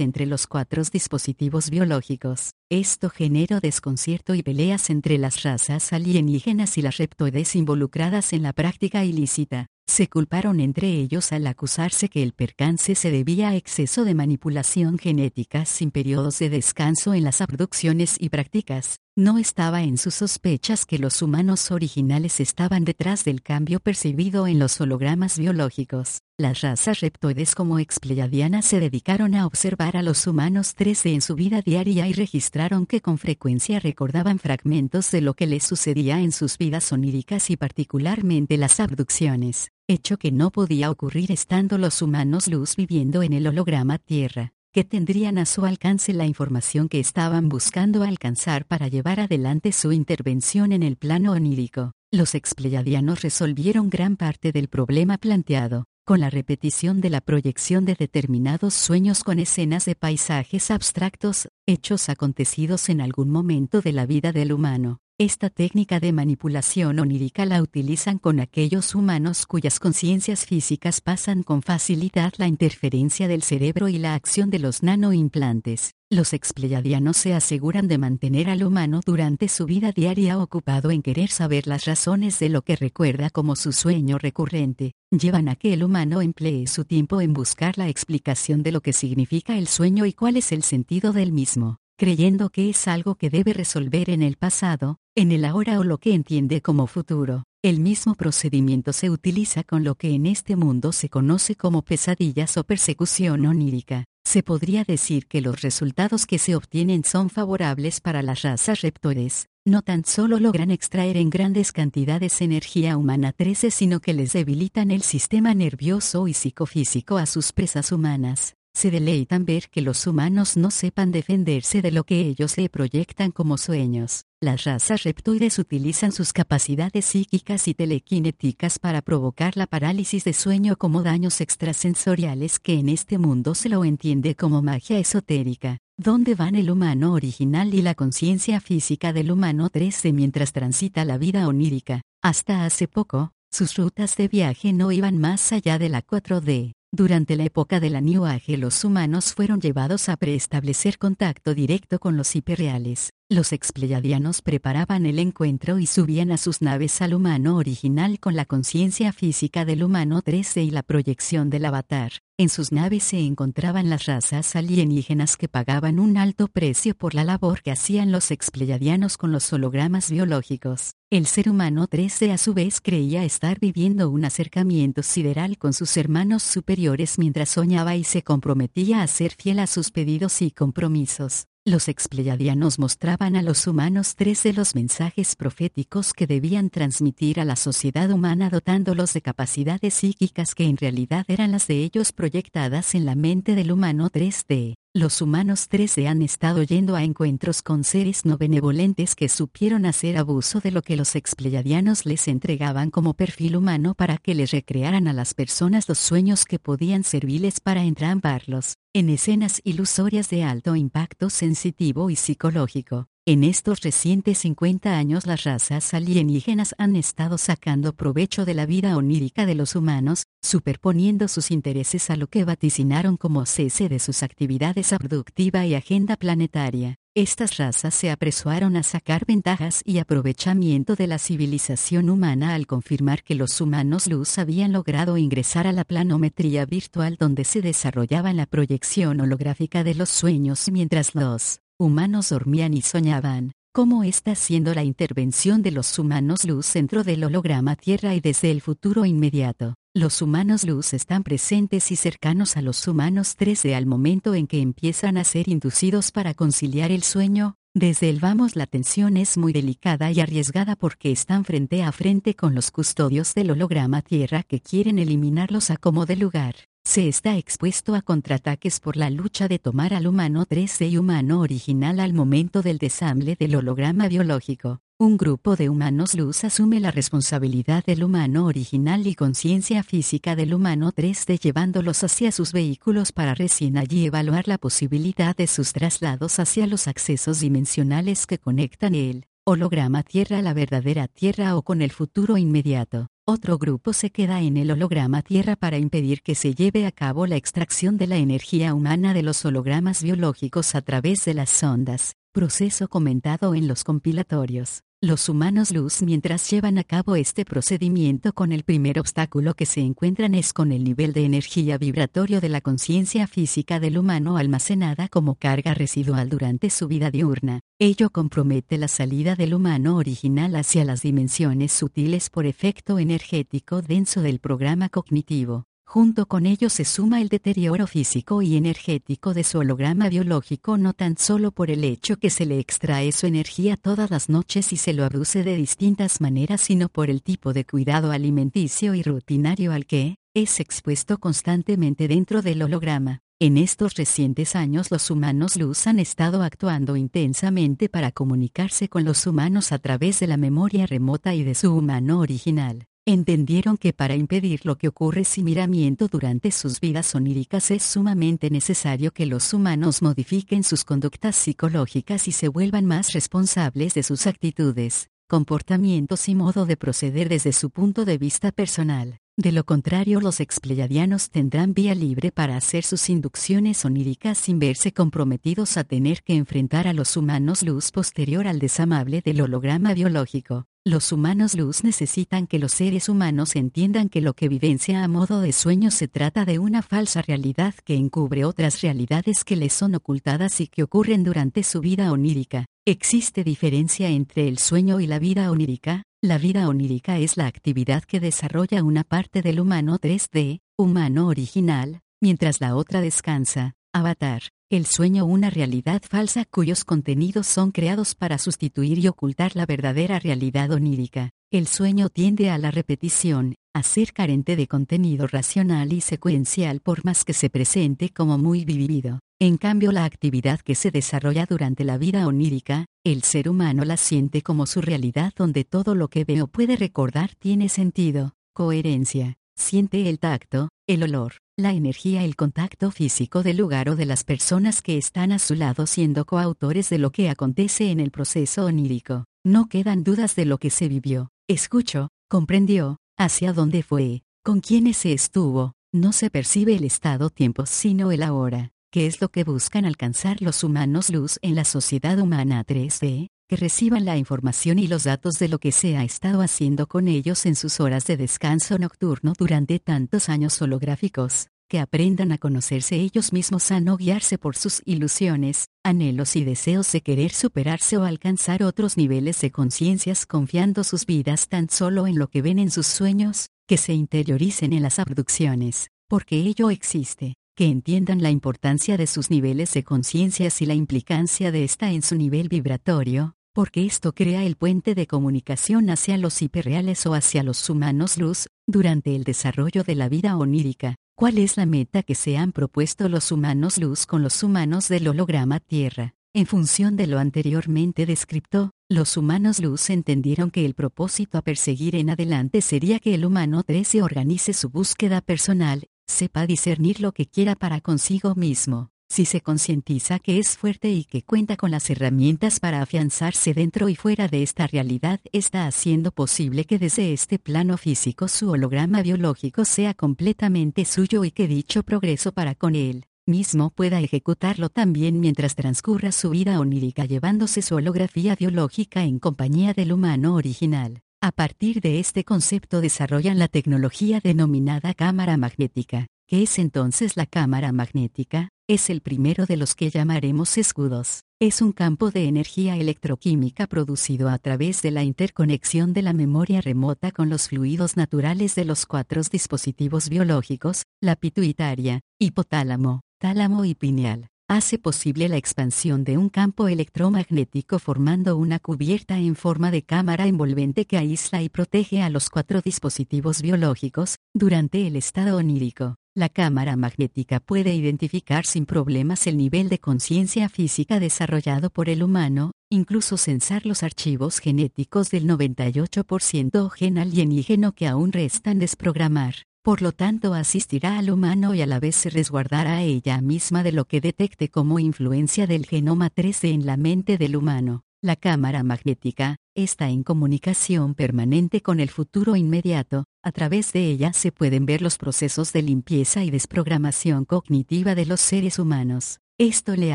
entre los cuatro dispositivos biológicos. Esto generó desconcierto y peleas entre las razas alienígenas y las reptoides involucradas en la práctica ilícita. Se culparon entre ellos al acusarse que el percance se debía a exceso de manipulación genética sin periodos de descanso en las abducciones y prácticas. No estaba en sus sospechas que los humanos originales estaban detrás del cambio percibido en los hologramas biológicos. Las razas reptoides como expleiadianas se dedicaron a observar a los humanos 3D en su vida diaria y registraron que con frecuencia recordaban fragmentos de lo que les sucedía en sus vidas oníricas y particularmente las abducciones, hecho que no podía ocurrir estando los humanos luz viviendo en el holograma Tierra que tendrían a su alcance la información que estaban buscando alcanzar para llevar adelante su intervención en el plano onírico. Los expleyadianos resolvieron gran parte del problema planteado, con la repetición de la proyección de determinados sueños con escenas de paisajes abstractos, hechos acontecidos en algún momento de la vida del humano. Esta técnica de manipulación onírica la utilizan con aquellos humanos cuyas conciencias físicas pasan con facilidad la interferencia del cerebro y la acción de los nanoimplantes. Los expleyadianos se aseguran de mantener al humano durante su vida diaria ocupado en querer saber las razones de lo que recuerda como su sueño recurrente. Llevan a que el humano emplee su tiempo en buscar la explicación de lo que significa el sueño y cuál es el sentido del mismo creyendo que es algo que debe resolver en el pasado, en el ahora o lo que entiende como futuro. El mismo procedimiento se utiliza con lo que en este mundo se conoce como pesadillas o persecución onírica. Se podría decir que los resultados que se obtienen son favorables para las razas reptores. No tan solo logran extraer en grandes cantidades energía humana 13, sino que les debilitan el sistema nervioso y psicofísico a sus presas humanas se deleitan ver que los humanos no sepan defenderse de lo que ellos le proyectan como sueños. Las razas reptoides utilizan sus capacidades psíquicas y telequinéticas para provocar la parálisis de sueño como daños extrasensoriales que en este mundo se lo entiende como magia esotérica. ¿Dónde van el humano original y la conciencia física del humano 3D mientras transita la vida onírica? Hasta hace poco, sus rutas de viaje no iban más allá de la 4D. Durante la época de la New Age los humanos fueron llevados a preestablecer contacto directo con los hiperreales. Los expleyadianos preparaban el encuentro y subían a sus naves al humano original con la conciencia física del humano 13 y la proyección del avatar. En sus naves se encontraban las razas alienígenas que pagaban un alto precio por la labor que hacían los expleyadianos con los hologramas biológicos. El ser humano 13 a su vez creía estar viviendo un acercamiento sideral con sus hermanos superiores mientras soñaba y se comprometía a ser fiel a sus pedidos y compromisos. Los expleyadianos mostraban a los humanos tres de los mensajes proféticos que debían transmitir a la sociedad humana dotándolos de capacidades psíquicas que en realidad eran las de ellos proyectadas en la mente del humano 3D. Los humanos 13 han estado yendo a encuentros con seres no benevolentes que supieron hacer abuso de lo que los expleyadianos les entregaban como perfil humano para que les recrearan a las personas los sueños que podían servirles para entramparlos en escenas ilusorias de alto impacto sensitivo y psicológico. En estos recientes 50 años las razas alienígenas han estado sacando provecho de la vida onírica de los humanos, superponiendo sus intereses a lo que vaticinaron como cese de sus actividades abductiva y agenda planetaria. Estas razas se apresuaron a sacar ventajas y aprovechamiento de la civilización humana al confirmar que los humanos luz habían logrado ingresar a la planometría virtual donde se desarrollaba la proyección holográfica de los sueños mientras los humanos dormían y soñaban. ¿Cómo está siendo la intervención de los humanos luz dentro del holograma Tierra y desde el futuro inmediato? Los humanos luz están presentes y cercanos a los humanos 3D al momento en que empiezan a ser inducidos para conciliar el sueño, desde el vamos la tensión es muy delicada y arriesgada porque están frente a frente con los custodios del holograma Tierra que quieren eliminarlos a como de lugar. Se está expuesto a contraataques por la lucha de tomar al humano 3D y humano original al momento del desamble del holograma biológico. Un grupo de humanos luz asume la responsabilidad del humano original y conciencia física del humano 3D llevándolos hacia sus vehículos para recién allí evaluar la posibilidad de sus traslados hacia los accesos dimensionales que conectan el holograma Tierra la verdadera Tierra o con el futuro inmediato. Otro grupo se queda en el holograma Tierra para impedir que se lleve a cabo la extracción de la energía humana de los hologramas biológicos a través de las sondas, proceso comentado en los compilatorios. Los humanos luz mientras llevan a cabo este procedimiento con el primer obstáculo que se encuentran es con el nivel de energía vibratorio de la conciencia física del humano almacenada como carga residual durante su vida diurna. Ello compromete la salida del humano original hacia las dimensiones sutiles por efecto energético denso del programa cognitivo. Junto con ello se suma el deterioro físico y energético de su holograma biológico no tan solo por el hecho que se le extrae su energía todas las noches y se lo abuse de distintas maneras, sino por el tipo de cuidado alimenticio y rutinario al que es expuesto constantemente dentro del holograma. En estos recientes años los humanos luz han estado actuando intensamente para comunicarse con los humanos a través de la memoria remota y de su humano original entendieron que para impedir lo que ocurre sin miramiento durante sus vidas oníricas es sumamente necesario que los humanos modifiquen sus conductas psicológicas y se vuelvan más responsables de sus actitudes, comportamientos y modo de proceder desde su punto de vista personal. De lo contrario, los expleyadianos tendrán vía libre para hacer sus inducciones oníricas sin verse comprometidos a tener que enfrentar a los humanos luz posterior al desamable del holograma biológico. Los humanos luz necesitan que los seres humanos entiendan que lo que vivencia a modo de sueño se trata de una falsa realidad que encubre otras realidades que les son ocultadas y que ocurren durante su vida onírica. ¿Existe diferencia entre el sueño y la vida onírica? La vida onírica es la actividad que desarrolla una parte del humano 3D, humano original, mientras la otra descansa, avatar. El sueño una realidad falsa cuyos contenidos son creados para sustituir y ocultar la verdadera realidad onírica. El sueño tiende a la repetición, a ser carente de contenido racional y secuencial por más que se presente como muy vivido. En cambio la actividad que se desarrolla durante la vida onírica, el ser humano la siente como su realidad donde todo lo que ve o puede recordar tiene sentido, coherencia, siente el tacto, el olor, la energía, el contacto físico del lugar o de las personas que están a su lado siendo coautores de lo que acontece en el proceso onírico. No quedan dudas de lo que se vivió, escuchó, comprendió, hacia dónde fue, con quiénes se estuvo, no se percibe el estado-tiempo sino el ahora, que es lo que buscan alcanzar los humanos luz en la sociedad humana 3D, que reciban la información y los datos de lo que se ha estado haciendo con ellos en sus horas de descanso nocturno durante tantos años holográficos, que aprendan a conocerse ellos mismos, a no guiarse por sus ilusiones, anhelos y deseos de querer superarse o alcanzar otros niveles de conciencias confiando sus vidas tan solo en lo que ven en sus sueños, que se interioricen en las abducciones, porque ello existe que entiendan la importancia de sus niveles de conciencias y la implicancia de esta en su nivel vibratorio, porque esto crea el puente de comunicación hacia los hiperreales o hacia los humanos luz, durante el desarrollo de la vida onírica. ¿Cuál es la meta que se han propuesto los humanos luz con los humanos del holograma Tierra? En función de lo anteriormente descrito, los humanos luz entendieron que el propósito a perseguir en adelante sería que el humano 13 organice su búsqueda personal, sepa discernir lo que quiera para consigo mismo, si se concientiza que es fuerte y que cuenta con las herramientas para afianzarse dentro y fuera de esta realidad, está haciendo posible que desde este plano físico su holograma biológico sea completamente suyo y que dicho progreso para con él mismo pueda ejecutarlo también mientras transcurra su vida onírica llevándose su holografía biológica en compañía del humano original. A partir de este concepto desarrollan la tecnología denominada cámara magnética. ¿Qué es entonces la cámara magnética? Es el primero de los que llamaremos escudos. Es un campo de energía electroquímica producido a través de la interconexión de la memoria remota con los fluidos naturales de los cuatro dispositivos biológicos, la pituitaria, hipotálamo, tálamo y pineal. Hace posible la expansión de un campo electromagnético formando una cubierta en forma de cámara envolvente que aísla y protege a los cuatro dispositivos biológicos, durante el estado onírico. La cámara magnética puede identificar sin problemas el nivel de conciencia física desarrollado por el humano, incluso censar los archivos genéticos del 98% gen alienígeno que aún restan desprogramar. Por lo tanto, asistirá al humano y a la vez se resguardará a ella misma de lo que detecte como influencia del genoma 13 en la mente del humano. La cámara magnética está en comunicación permanente con el futuro inmediato, a través de ella se pueden ver los procesos de limpieza y desprogramación cognitiva de los seres humanos. Esto le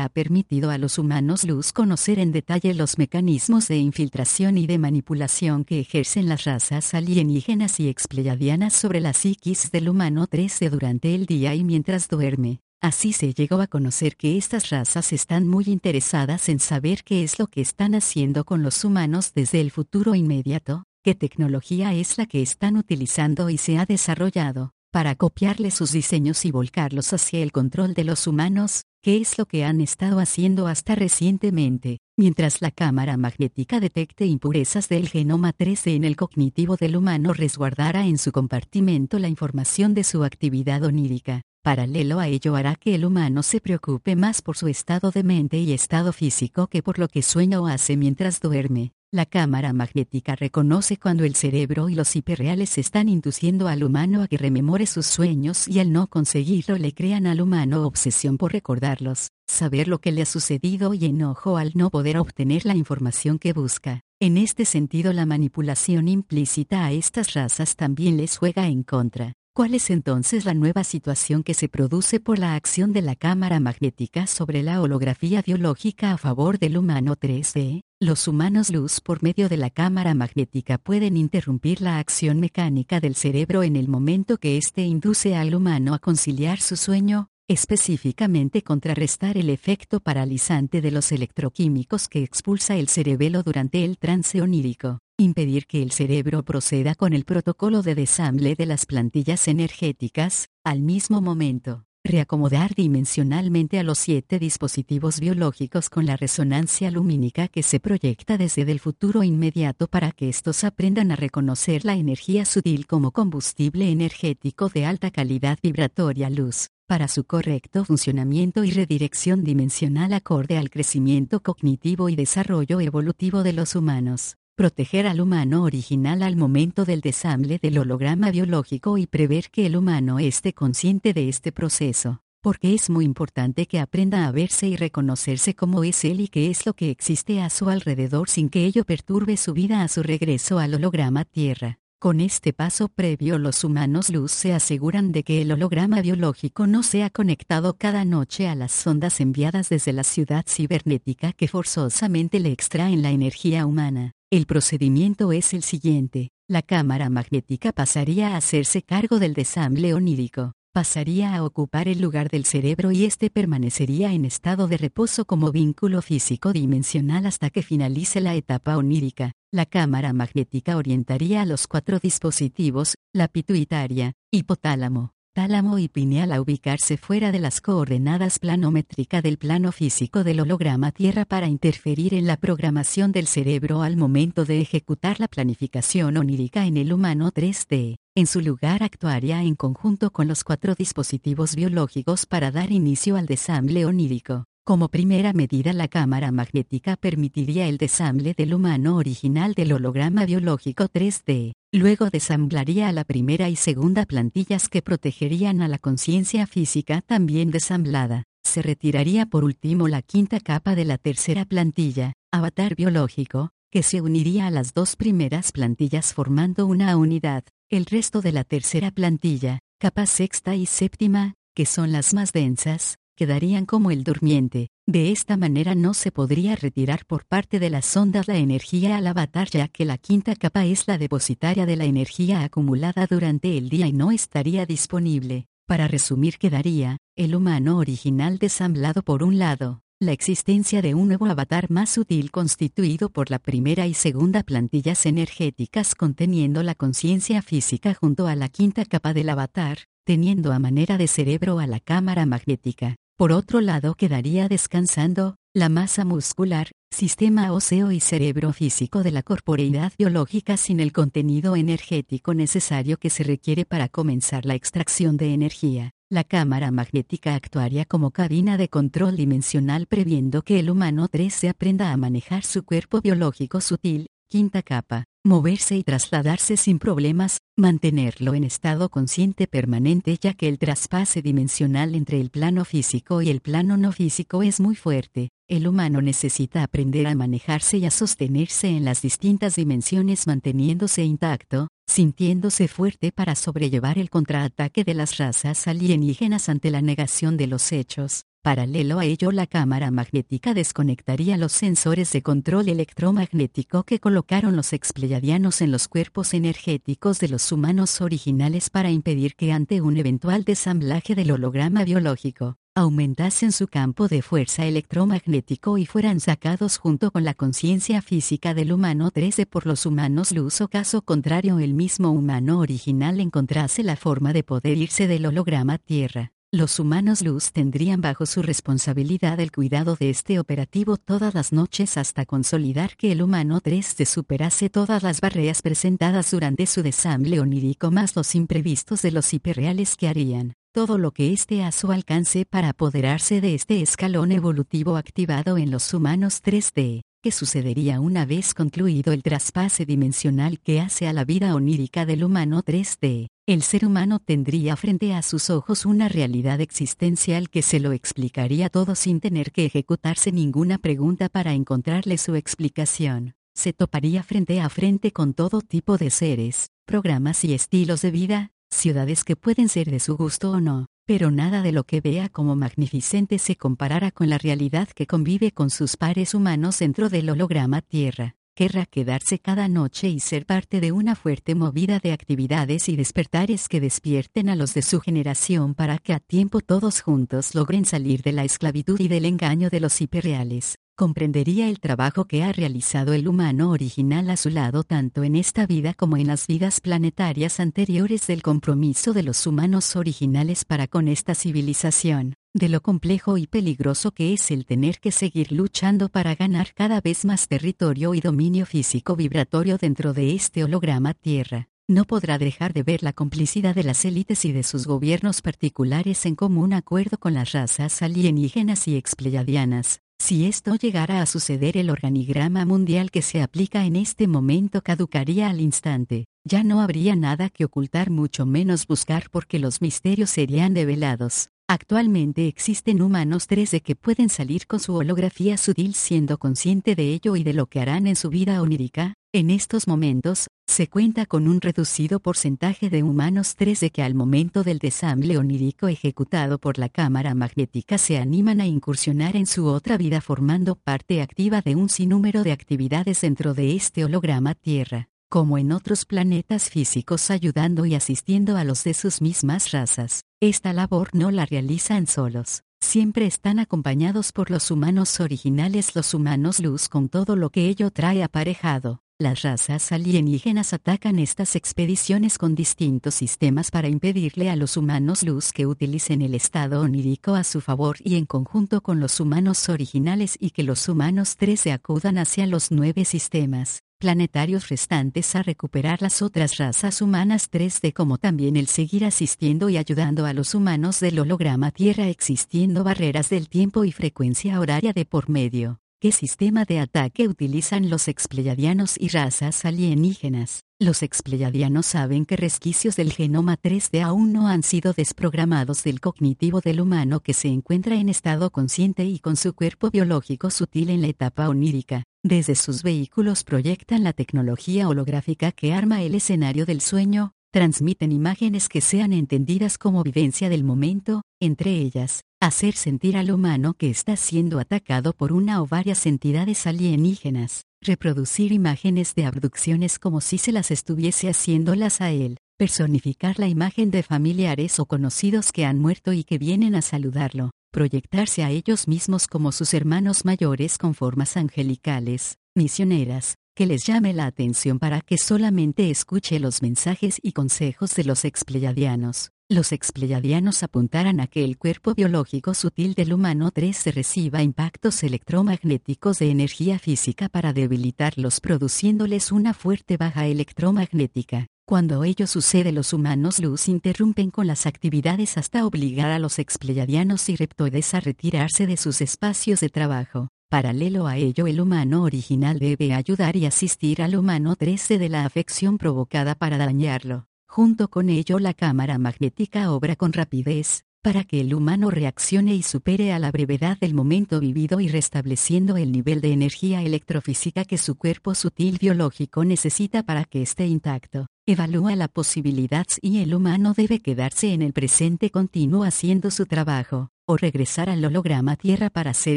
ha permitido a los humanos luz conocer en detalle los mecanismos de infiltración y de manipulación que ejercen las razas alienígenas y expleyadianas sobre la psiquis del humano 13 durante el día y mientras duerme. Así se llegó a conocer que estas razas están muy interesadas en saber qué es lo que están haciendo con los humanos desde el futuro inmediato, qué tecnología es la que están utilizando y se ha desarrollado, para copiarle sus diseños y volcarlos hacia el control de los humanos, qué es lo que han estado haciendo hasta recientemente, mientras la cámara magnética detecte impurezas del genoma 13 en el cognitivo del humano resguardará en su compartimento la información de su actividad onírica. Paralelo a ello hará que el humano se preocupe más por su estado de mente y estado físico que por lo que sueña o hace mientras duerme. La cámara magnética reconoce cuando el cerebro y los hiperreales están induciendo al humano a que rememore sus sueños y al no conseguirlo le crean al humano obsesión por recordarlos, saber lo que le ha sucedido y enojo al no poder obtener la información que busca. En este sentido la manipulación implícita a estas razas también les juega en contra. ¿Cuál es entonces la nueva situación que se produce por la acción de la cámara magnética sobre la holografía biológica a favor del humano 3D? Los humanos luz por medio de la cámara magnética pueden interrumpir la acción mecánica del cerebro en el momento que éste induce al humano a conciliar su sueño, específicamente contrarrestar el efecto paralizante de los electroquímicos que expulsa el cerebelo durante el trance onírico impedir que el cerebro proceda con el protocolo de desamble de las plantillas energéticas, al mismo momento, reacomodar dimensionalmente a los siete dispositivos biológicos con la resonancia lumínica que se proyecta desde el futuro inmediato para que estos aprendan a reconocer la energía sutil como combustible energético de alta calidad vibratoria luz, para su correcto funcionamiento y redirección dimensional acorde al crecimiento cognitivo y desarrollo evolutivo de los humanos proteger al humano original al momento del desamble del holograma biológico y prever que el humano esté consciente de este proceso, porque es muy importante que aprenda a verse y reconocerse como es él y qué es lo que existe a su alrededor sin que ello perturbe su vida a su regreso al holograma Tierra. Con este paso previo los humanos luz se aseguran de que el holograma biológico no sea conectado cada noche a las sondas enviadas desde la ciudad cibernética que forzosamente le extraen la energía humana. El procedimiento es el siguiente. La cámara magnética pasaría a hacerse cargo del desamble onírico, pasaría a ocupar el lugar del cerebro y éste permanecería en estado de reposo como vínculo físico dimensional hasta que finalice la etapa onírica. La cámara magnética orientaría a los cuatro dispositivos, la pituitaria, hipotálamo, tálamo y pineal a ubicarse fuera de las coordenadas planométrica del plano físico del holograma Tierra para interferir en la programación del cerebro al momento de ejecutar la planificación onírica en el humano 3D. En su lugar actuaría en conjunto con los cuatro dispositivos biológicos para dar inicio al desamble onírico. Como primera medida la cámara magnética permitiría el desamble del humano original del holograma biológico 3D. Luego desamblaría a la primera y segunda plantillas que protegerían a la conciencia física también desamblada. Se retiraría por último la quinta capa de la tercera plantilla, avatar biológico, que se uniría a las dos primeras plantillas formando una unidad. El resto de la tercera plantilla, capa sexta y séptima, que son las más densas, quedarían como el durmiente. De esta manera no se podría retirar por parte de las ondas la energía al avatar ya que la quinta capa es la depositaria de la energía acumulada durante el día y no estaría disponible. Para resumir quedaría, el humano original desamblado por un lado, la existencia de un nuevo avatar más sutil constituido por la primera y segunda plantillas energéticas conteniendo la conciencia física junto a la quinta capa del avatar, teniendo a manera de cerebro a la cámara magnética. Por otro lado quedaría descansando, la masa muscular, sistema óseo y cerebro físico de la corporeidad biológica sin el contenido energético necesario que se requiere para comenzar la extracción de energía. La cámara magnética actuaría como cabina de control dimensional previendo que el humano 3 se aprenda a manejar su cuerpo biológico sutil, quinta capa, moverse y trasladarse sin problemas, mantenerlo en estado consciente permanente ya que el traspase dimensional entre el plano físico y el plano no físico es muy fuerte, el humano necesita aprender a manejarse y a sostenerse en las distintas dimensiones manteniéndose intacto, sintiéndose fuerte para sobrellevar el contraataque de las razas alienígenas ante la negación de los hechos. Paralelo a ello, la cámara magnética desconectaría los sensores de control electromagnético que colocaron los expleyadianos en los cuerpos energéticos de los humanos originales para impedir que ante un eventual desamblaje del holograma biológico, aumentasen su campo de fuerza electromagnético y fueran sacados junto con la conciencia física del humano 13 por los humanos luz o caso contrario el mismo humano original encontrase la forma de poder irse del holograma Tierra. Los humanos luz tendrían bajo su responsabilidad el cuidado de este operativo todas las noches hasta consolidar que el humano 3 superase todas las barreras presentadas durante su desamble onírico más los imprevistos de los hiperreales que harían todo lo que esté a su alcance para apoderarse de este escalón evolutivo activado en los humanos 3D, que sucedería una vez concluido el traspase dimensional que hace a la vida onírica del humano 3D. El ser humano tendría frente a sus ojos una realidad existencial que se lo explicaría todo sin tener que ejecutarse ninguna pregunta para encontrarle su explicación. Se toparía frente a frente con todo tipo de seres, programas y estilos de vida, ciudades que pueden ser de su gusto o no, pero nada de lo que vea como magnificente se comparará con la realidad que convive con sus pares humanos dentro del holograma Tierra. Querrá quedarse cada noche y ser parte de una fuerte movida de actividades y despertares que despierten a los de su generación para que a tiempo todos juntos logren salir de la esclavitud y del engaño de los hiperreales comprendería el trabajo que ha realizado el humano original a su lado tanto en esta vida como en las vidas planetarias anteriores del compromiso de los humanos originales para con esta civilización, de lo complejo y peligroso que es el tener que seguir luchando para ganar cada vez más territorio y dominio físico vibratorio dentro de este holograma Tierra. No podrá dejar de ver la complicidad de las élites y de sus gobiernos particulares en común acuerdo con las razas alienígenas y expleyadianas, si esto llegara a suceder el organigrama mundial que se aplica en este momento caducaría al instante, ya no habría nada que ocultar mucho menos buscar porque los misterios serían develados. Actualmente existen humanos 3D que pueden salir con su holografía sutil siendo consciente de ello y de lo que harán en su vida onírica. En estos momentos, se cuenta con un reducido porcentaje de humanos 3D que al momento del desamble onírico ejecutado por la cámara magnética se animan a incursionar en su otra vida formando parte activa de un sinnúmero de actividades dentro de este holograma Tierra como en otros planetas físicos ayudando y asistiendo a los de sus mismas razas. Esta labor no la realizan solos, siempre están acompañados por los humanos originales, los humanos luz con todo lo que ello trae aparejado. Las razas alienígenas atacan estas expediciones con distintos sistemas para impedirle a los humanos luz que utilicen el estado onírico a su favor y en conjunto con los humanos originales y que los humanos 13 acudan hacia los nueve sistemas planetarios restantes a recuperar las otras razas humanas 3D como también el seguir asistiendo y ayudando a los humanos del holograma Tierra existiendo barreras del tiempo y frecuencia horaria de por medio. ¿Qué sistema de ataque utilizan los expleyadianos y razas alienígenas? Los expleyadianos saben que resquicios del genoma 3D aún no han sido desprogramados del cognitivo del humano que se encuentra en estado consciente y con su cuerpo biológico sutil en la etapa onírica. Desde sus vehículos proyectan la tecnología holográfica que arma el escenario del sueño, transmiten imágenes que sean entendidas como vivencia del momento, entre ellas, hacer sentir al humano que está siendo atacado por una o varias entidades alienígenas, reproducir imágenes de abducciones como si se las estuviese haciéndolas a él, personificar la imagen de familiares o conocidos que han muerto y que vienen a saludarlo, proyectarse a ellos mismos como sus hermanos mayores con formas angelicales, misioneras, que les llame la atención para que solamente escuche los mensajes y consejos de los expleyadianos. Los expleyadianos apuntaran a que el cuerpo biológico sutil del humano 3 se reciba impactos electromagnéticos de energía física para debilitarlos produciéndoles una fuerte baja electromagnética. Cuando ello sucede los humanos luz interrumpen con las actividades hasta obligar a los expleyadianos y reptoides a retirarse de sus espacios de trabajo. Paralelo a ello el humano original debe ayudar y asistir al humano 13 de la afección provocada para dañarlo. Junto con ello la cámara magnética obra con rapidez, para que el humano reaccione y supere a la brevedad del momento vivido y restableciendo el nivel de energía electrofísica que su cuerpo sutil biológico necesita para que esté intacto. Evalúa la posibilidad y el humano debe quedarse en el presente continuo haciendo su trabajo, o regresar al holograma Tierra para ser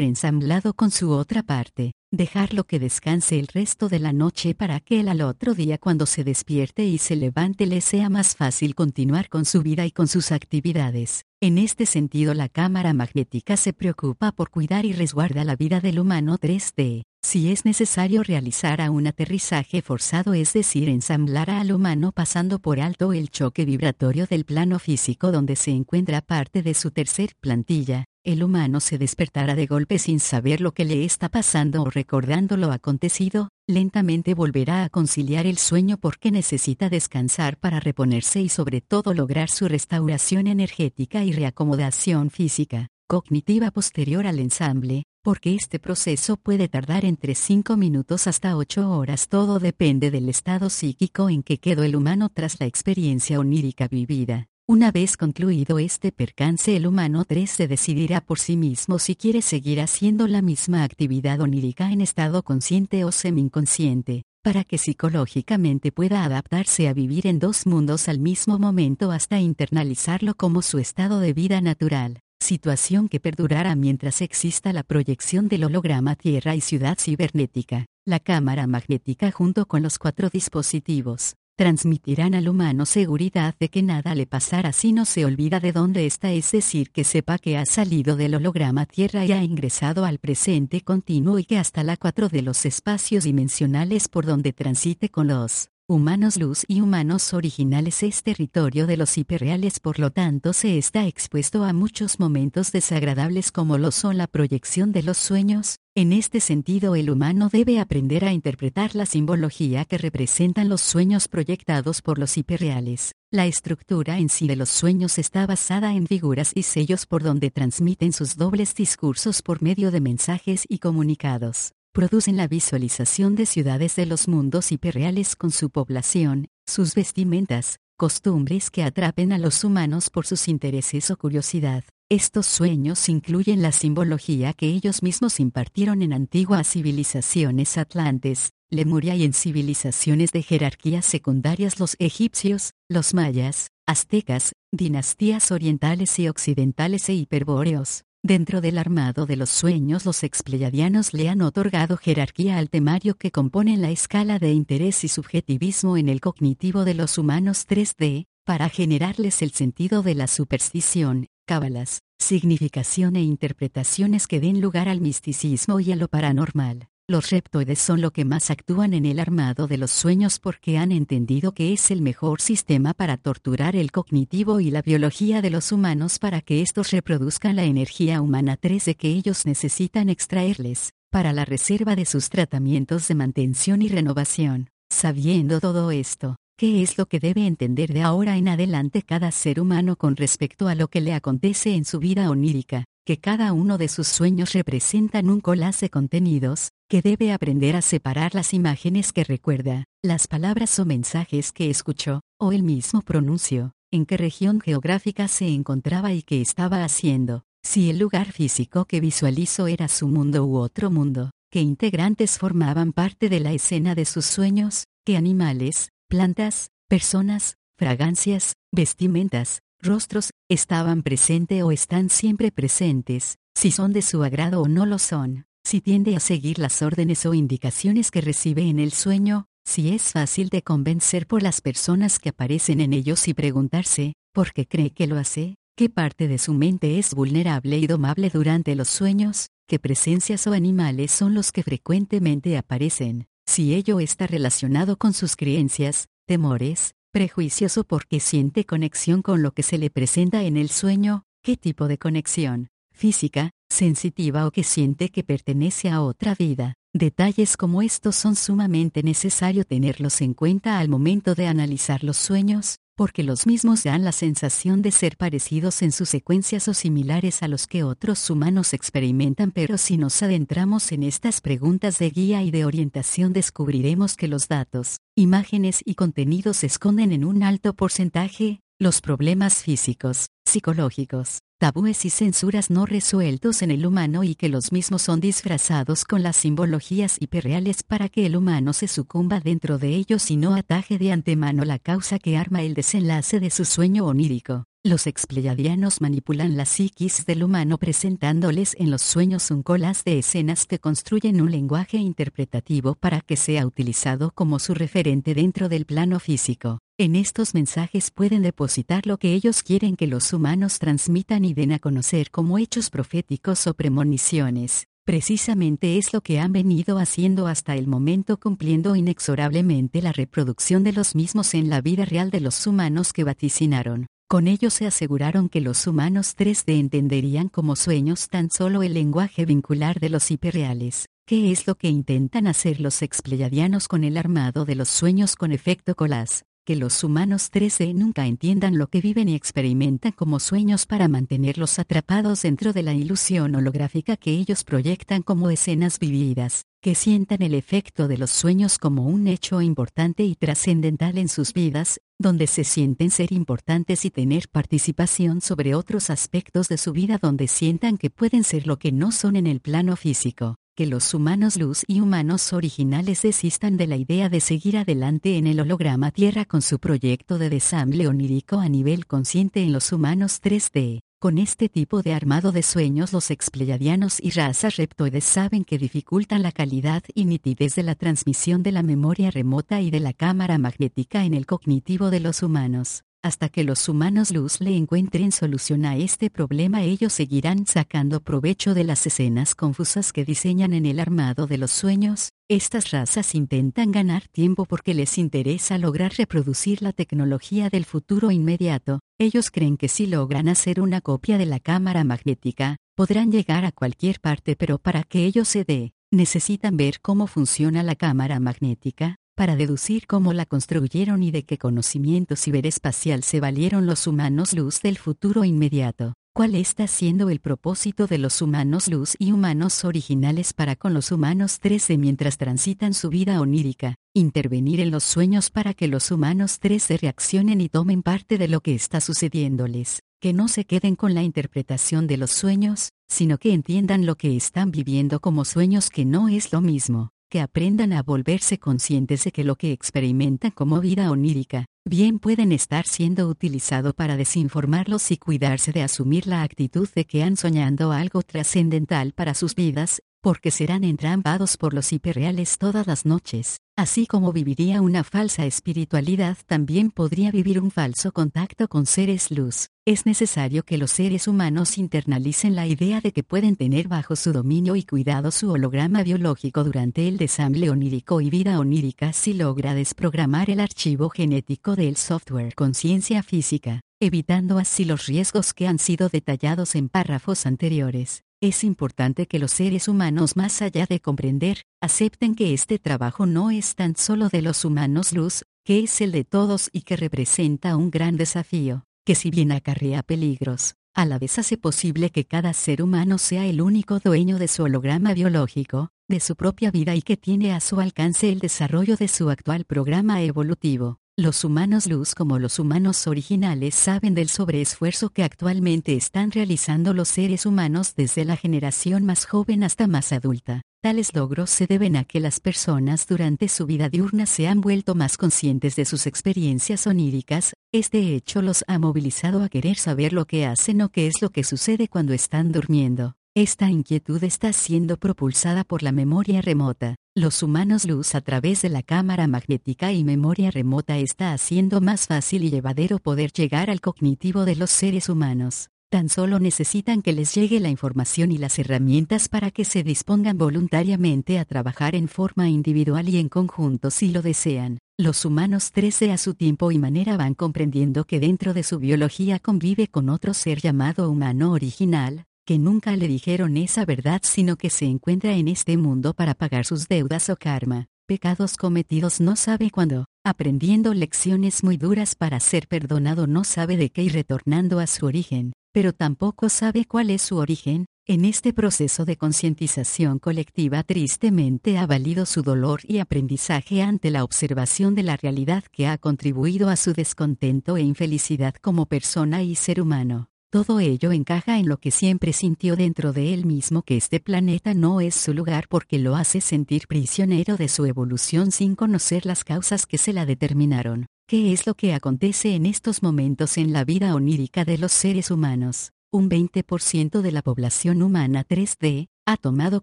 ensamblado con su otra parte dejarlo que descanse el resto de la noche para que él al otro día cuando se despierte y se levante le sea más fácil continuar con su vida y con sus actividades. En este sentido la cámara magnética se preocupa por cuidar y resguarda la vida del humano 3D. Si es necesario realizar a un aterrizaje forzado, es decir, ensamblar al humano pasando por alto el choque vibratorio del plano físico donde se encuentra parte de su tercer plantilla, el humano se despertará de golpe sin saber lo que le está pasando o recordando lo acontecido, lentamente volverá a conciliar el sueño porque necesita descansar para reponerse y sobre todo lograr su restauración energética y reacomodación física, cognitiva posterior al ensamble, porque este proceso puede tardar entre 5 minutos hasta 8 horas. Todo depende del estado psíquico en que quedó el humano tras la experiencia onírica vivida. Una vez concluido este percance el humano 3 se decidirá por sí mismo si quiere seguir haciendo la misma actividad onírica en estado consciente o semi-inconsciente, para que psicológicamente pueda adaptarse a vivir en dos mundos al mismo momento hasta internalizarlo como su estado de vida natural, situación que perdurará mientras exista la proyección del holograma Tierra y ciudad cibernética, la cámara magnética junto con los cuatro dispositivos transmitirán al humano seguridad de que nada le pasará si no se olvida de dónde está, es decir, que sepa que ha salido del holograma Tierra y ha ingresado al presente continuo y que hasta la cuatro de los espacios dimensionales por donde transite con los humanos luz y humanos originales es territorio de los hiperreales, por lo tanto se está expuesto a muchos momentos desagradables como lo son la proyección de los sueños. En este sentido el humano debe aprender a interpretar la simbología que representan los sueños proyectados por los hiperreales. La estructura en sí de los sueños está basada en figuras y sellos por donde transmiten sus dobles discursos por medio de mensajes y comunicados producen la visualización de ciudades de los mundos hiperreales con su población, sus vestimentas, costumbres que atrapen a los humanos por sus intereses o curiosidad. Estos sueños incluyen la simbología que ellos mismos impartieron en antiguas civilizaciones atlantes, Lemuria y en civilizaciones de jerarquías secundarias los egipcios, los mayas, aztecas, dinastías orientales y occidentales e hiperbóreos. Dentro del armado de los sueños los expleyadianos le han otorgado jerarquía al temario que compone la escala de interés y subjetivismo en el cognitivo de los humanos 3D, para generarles el sentido de la superstición, cábalas, significación e interpretaciones que den lugar al misticismo y a lo paranormal. Los reptoides son lo que más actúan en el armado de los sueños porque han entendido que es el mejor sistema para torturar el cognitivo y la biología de los humanos para que estos reproduzcan la energía humana 3 de que ellos necesitan extraerles, para la reserva de sus tratamientos de mantención y renovación. Sabiendo todo esto, ¿qué es lo que debe entender de ahora en adelante cada ser humano con respecto a lo que le acontece en su vida onírica? Que cada uno de sus sueños representan un collage de contenidos, que debe aprender a separar las imágenes que recuerda, las palabras o mensajes que escuchó, o el mismo pronuncio, en qué región geográfica se encontraba y qué estaba haciendo, si el lugar físico que visualizó era su mundo u otro mundo, qué integrantes formaban parte de la escena de sus sueños, qué animales, plantas, personas, fragancias, vestimentas, rostros, estaban presente o están siempre presentes, si son de su agrado o no lo son, si tiende a seguir las órdenes o indicaciones que recibe en el sueño, si es fácil de convencer por las personas que aparecen en ellos y preguntarse, ¿por qué cree que lo hace? ¿Qué parte de su mente es vulnerable y domable durante los sueños? ¿Qué presencias o animales son los que frecuentemente aparecen? Si ello está relacionado con sus creencias, temores, prejuicios o porque siente conexión con lo que se le presenta en el sueño, ¿qué tipo de conexión? Física, sensitiva o que siente que pertenece a otra vida. Detalles como estos son sumamente necesario tenerlos en cuenta al momento de analizar los sueños, porque los mismos dan la sensación de ser parecidos en sus secuencias o similares a los que otros humanos experimentan, pero si nos adentramos en estas preguntas de guía y de orientación descubriremos que los datos, imágenes y contenidos esconden en un alto porcentaje, los problemas físicos, psicológicos, tabúes y censuras no resueltos en el humano y que los mismos son disfrazados con las simbologías hiperreales para que el humano se sucumba dentro de ellos y no ataje de antemano la causa que arma el desenlace de su sueño onírico. Los expleyadianos manipulan la psiquis del humano presentándoles en los sueños un colas de escenas que construyen un lenguaje interpretativo para que sea utilizado como su referente dentro del plano físico. En estos mensajes pueden depositar lo que ellos quieren que los humanos transmitan y den a conocer como hechos proféticos o premoniciones. Precisamente es lo que han venido haciendo hasta el momento cumpliendo inexorablemente la reproducción de los mismos en la vida real de los humanos que vaticinaron. Con ello se aseguraron que los humanos 3D entenderían como sueños tan solo el lenguaje vincular de los hiperreales. ¿Qué es lo que intentan hacer los expleyadianos con el armado de los sueños con efecto colas? Que los humanos 3D nunca entiendan lo que viven y experimentan como sueños para mantenerlos atrapados dentro de la ilusión holográfica que ellos proyectan como escenas vividas, que sientan el efecto de los sueños como un hecho importante y trascendental en sus vidas, donde se sienten ser importantes y tener participación sobre otros aspectos de su vida donde sientan que pueden ser lo que no son en el plano físico, que los humanos luz y humanos originales desistan de la idea de seguir adelante en el holograma Tierra con su proyecto de desamble onírico a nivel consciente en los humanos 3D. Con este tipo de armado de sueños los expleyadianos y razas reptoides saben que dificultan la calidad y nitidez de la transmisión de la memoria remota y de la cámara magnética en el cognitivo de los humanos. Hasta que los humanos luz le encuentren solución a este problema ellos seguirán sacando provecho de las escenas confusas que diseñan en el armado de los sueños, estas razas intentan ganar tiempo porque les interesa lograr reproducir la tecnología del futuro inmediato, ellos creen que si logran hacer una copia de la cámara magnética, podrán llegar a cualquier parte pero para que ello se dé, necesitan ver cómo funciona la cámara magnética, para deducir cómo la construyeron y de qué conocimiento ciberespacial se valieron los humanos luz del futuro inmediato. ¿Cuál está siendo el propósito de los humanos luz y humanos originales para con los humanos 13 mientras transitan su vida onírica? Intervenir en los sueños para que los humanos 13 reaccionen y tomen parte de lo que está sucediéndoles, que no se queden con la interpretación de los sueños, sino que entiendan lo que están viviendo como sueños que no es lo mismo que aprendan a volverse conscientes de que lo que experimentan como vida onírica, bien pueden estar siendo utilizado para desinformarlos y cuidarse de asumir la actitud de que han soñando algo trascendental para sus vidas, porque serán entrampados por los hiperreales todas las noches, así como viviría una falsa espiritualidad también podría vivir un falso contacto con seres luz. Es necesario que los seres humanos internalicen la idea de que pueden tener bajo su dominio y cuidado su holograma biológico durante el desamble onírico y vida onírica si logra desprogramar el archivo genético del software conciencia física, evitando así los riesgos que han sido detallados en párrafos anteriores. Es importante que los seres humanos, más allá de comprender, acepten que este trabajo no es tan solo de los humanos luz, que es el de todos y que representa un gran desafío, que si bien acarrea peligros, a la vez hace posible que cada ser humano sea el único dueño de su holograma biológico, de su propia vida y que tiene a su alcance el desarrollo de su actual programa evolutivo. Los humanos luz como los humanos originales saben del sobreesfuerzo que actualmente están realizando los seres humanos desde la generación más joven hasta más adulta. Tales logros se deben a que las personas durante su vida diurna se han vuelto más conscientes de sus experiencias oníricas, este hecho los ha movilizado a querer saber lo que hacen o qué es lo que sucede cuando están durmiendo. Esta inquietud está siendo propulsada por la memoria remota, Los humanos luz a través de la cámara magnética y memoria remota está haciendo más fácil y llevadero poder llegar al cognitivo de los seres humanos. Tan solo necesitan que les llegue la información y las herramientas para que se dispongan voluntariamente a trabajar en forma individual y en conjunto si lo desean. Los humanos 13 a su tiempo y manera van comprendiendo que dentro de su biología convive con otro ser llamado humano original, que nunca le dijeron esa verdad sino que se encuentra en este mundo para pagar sus deudas o karma, pecados cometidos no sabe cuándo, aprendiendo lecciones muy duras para ser perdonado no sabe de qué y retornando a su origen, pero tampoco sabe cuál es su origen, en este proceso de concientización colectiva tristemente ha valido su dolor y aprendizaje ante la observación de la realidad que ha contribuido a su descontento e infelicidad como persona y ser humano. Todo ello encaja en lo que siempre sintió dentro de él mismo que este planeta no es su lugar porque lo hace sentir prisionero de su evolución sin conocer las causas que se la determinaron. ¿Qué es lo que acontece en estos momentos en la vida onírica de los seres humanos? Un 20% de la población humana 3D ha tomado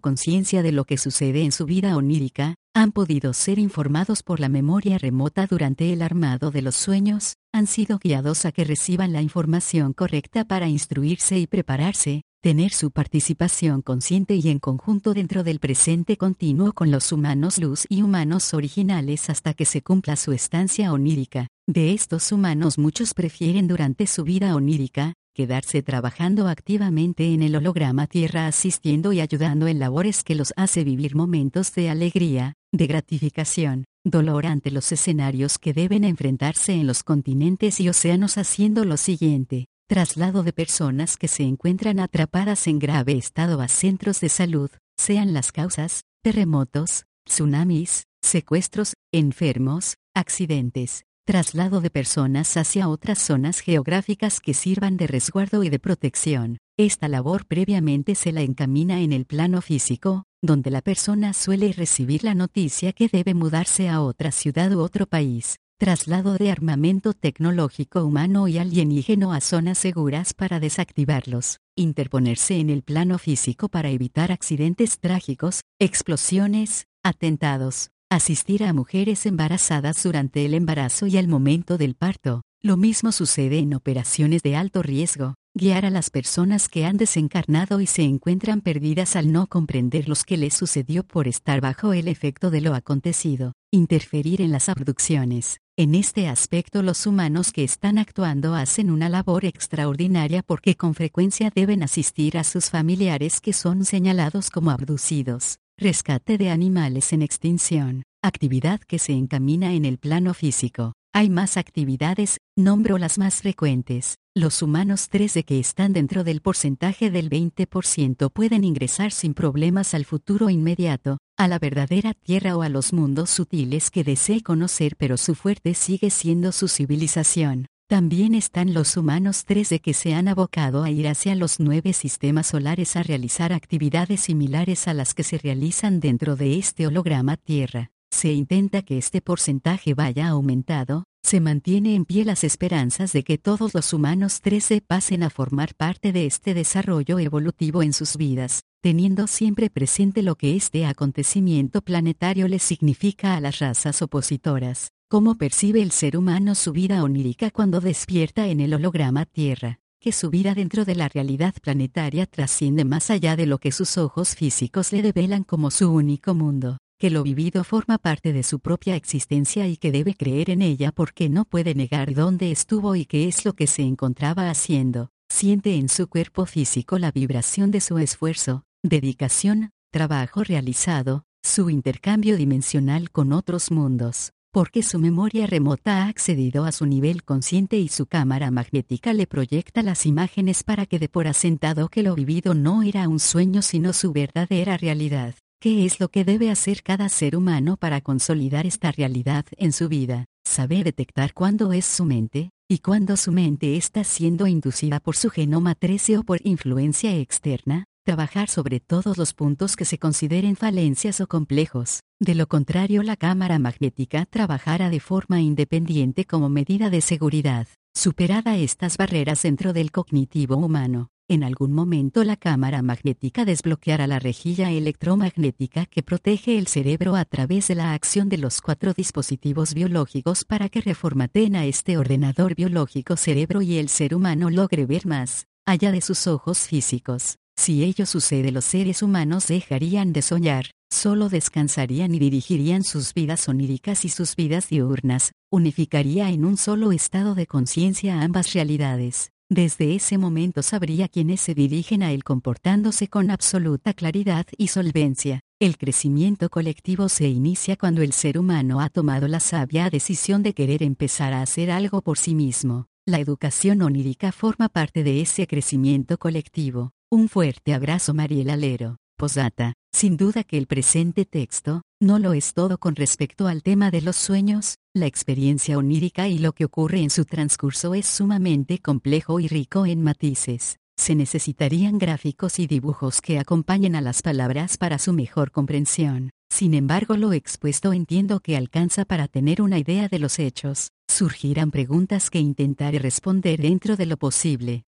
conciencia de lo que sucede en su vida onírica, han podido ser informados por la memoria remota durante el armado de los sueños, han sido guiados a que reciban la información correcta para instruirse y prepararse, tener su participación consciente y en conjunto dentro del presente continuo con los humanos luz y humanos originales hasta que se cumpla su estancia onírica. De estos humanos muchos prefieren durante su vida onírica, quedarse trabajando activamente en el holograma Tierra asistiendo y ayudando en labores que los hace vivir momentos de alegría, de gratificación, dolor ante los escenarios que deben enfrentarse en los continentes y océanos haciendo lo siguiente, traslado de personas que se encuentran atrapadas en grave estado a centros de salud, sean las causas, terremotos, tsunamis, secuestros, enfermos, accidentes, traslado de personas hacia otras zonas geográficas que sirvan de resguardo y de protección. Esta labor previamente se la encamina en el plano físico, donde la persona suele recibir la noticia que debe mudarse a otra ciudad u otro país, traslado de armamento tecnológico humano y alienígeno a zonas seguras para desactivarlos, interponerse en el plano físico para evitar accidentes trágicos, explosiones, atentados, asistir a mujeres embarazadas durante el embarazo y al momento del parto. Lo mismo sucede en operaciones de alto riesgo, guiar a las personas que han desencarnado y se encuentran perdidas al no comprender lo que les sucedió por estar bajo el efecto de lo acontecido, interferir en las abducciones, en este aspecto los humanos que están actuando hacen una labor extraordinaria porque con frecuencia deben asistir a sus familiares que son señalados como abducidos. Rescate de animales en extinción. Actividad que se encamina en el plano físico. Hay más actividades, nombro las más frecuentes. Los humanos 13 que están dentro del porcentaje del 20% pueden ingresar sin problemas al futuro inmediato, a la verdadera tierra o a los mundos sutiles que desee conocer pero su fuerte sigue siendo su civilización. También están los humanos 13 que se han abocado a ir hacia los nueve sistemas solares a realizar actividades similares a las que se realizan dentro de este holograma Tierra. Se intenta que este porcentaje vaya aumentado, se mantiene en pie las esperanzas de que todos los humanos 13 pasen a formar parte de este desarrollo evolutivo en sus vidas, teniendo siempre presente lo que este acontecimiento planetario les significa a las razas opositoras, cómo percibe el ser humano su vida onírica cuando despierta en el holograma Tierra, que su vida dentro de la realidad planetaria trasciende más allá de lo que sus ojos físicos le develan como su único mundo. Que lo vivido forma parte de su propia existencia y que debe creer en ella porque no puede negar dónde estuvo y qué es lo que se encontraba haciendo. Siente en su cuerpo físico la vibración de su esfuerzo, dedicación, trabajo realizado, su intercambio dimensional con otros mundos, porque su memoria remota ha accedido a su nivel consciente y su cámara magnética le proyecta las imágenes para que dé por asentado que lo vivido no era un sueño sino su verdadera realidad. ¿Qué es lo que debe hacer cada ser humano para consolidar esta realidad en su vida? Saber detectar cuándo es su mente, y cuándo su mente está siendo inducida por su genoma 13 o por influencia externa, trabajar sobre todos los puntos que se consideren falencias o complejos. De lo contrario, la cámara magnética trabajará de forma independiente como medida de seguridad. Superada estas barreras dentro del cognitivo humano, En algún momento la cámara magnética desbloqueará la rejilla electromagnética que protege el cerebro a través de la acción de los cuatro dispositivos biológicos para que reformateen a este ordenador biológico cerebro y el ser humano logre ver más, allá de sus ojos físicos. Si ello sucede los seres humanos dejarían de soñar, solo descansarían y dirigirían sus vidas oníricas y sus vidas diurnas, unificaría en un solo estado de conciencia ambas realidades. Desde ese momento sabría quiénes se dirigen a él comportándose con absoluta claridad y solvencia. El crecimiento colectivo se inicia cuando el ser humano ha tomado la sabia decisión de querer empezar a hacer algo por sí mismo. La educación onírica forma parte de ese crecimiento colectivo. Un fuerte abrazo Mariel Alero. Posata. Sin duda que el presente texto, no lo es todo con respecto al tema de los sueños, la experiencia onírica y lo que ocurre en su transcurso es sumamente complejo y rico en matices. Se necesitarían gráficos y dibujos que acompañen a las palabras para su mejor comprensión. Sin embargo, lo expuesto entiendo que alcanza para tener una idea de los hechos. Surgirán preguntas que intentaré responder dentro de lo posible.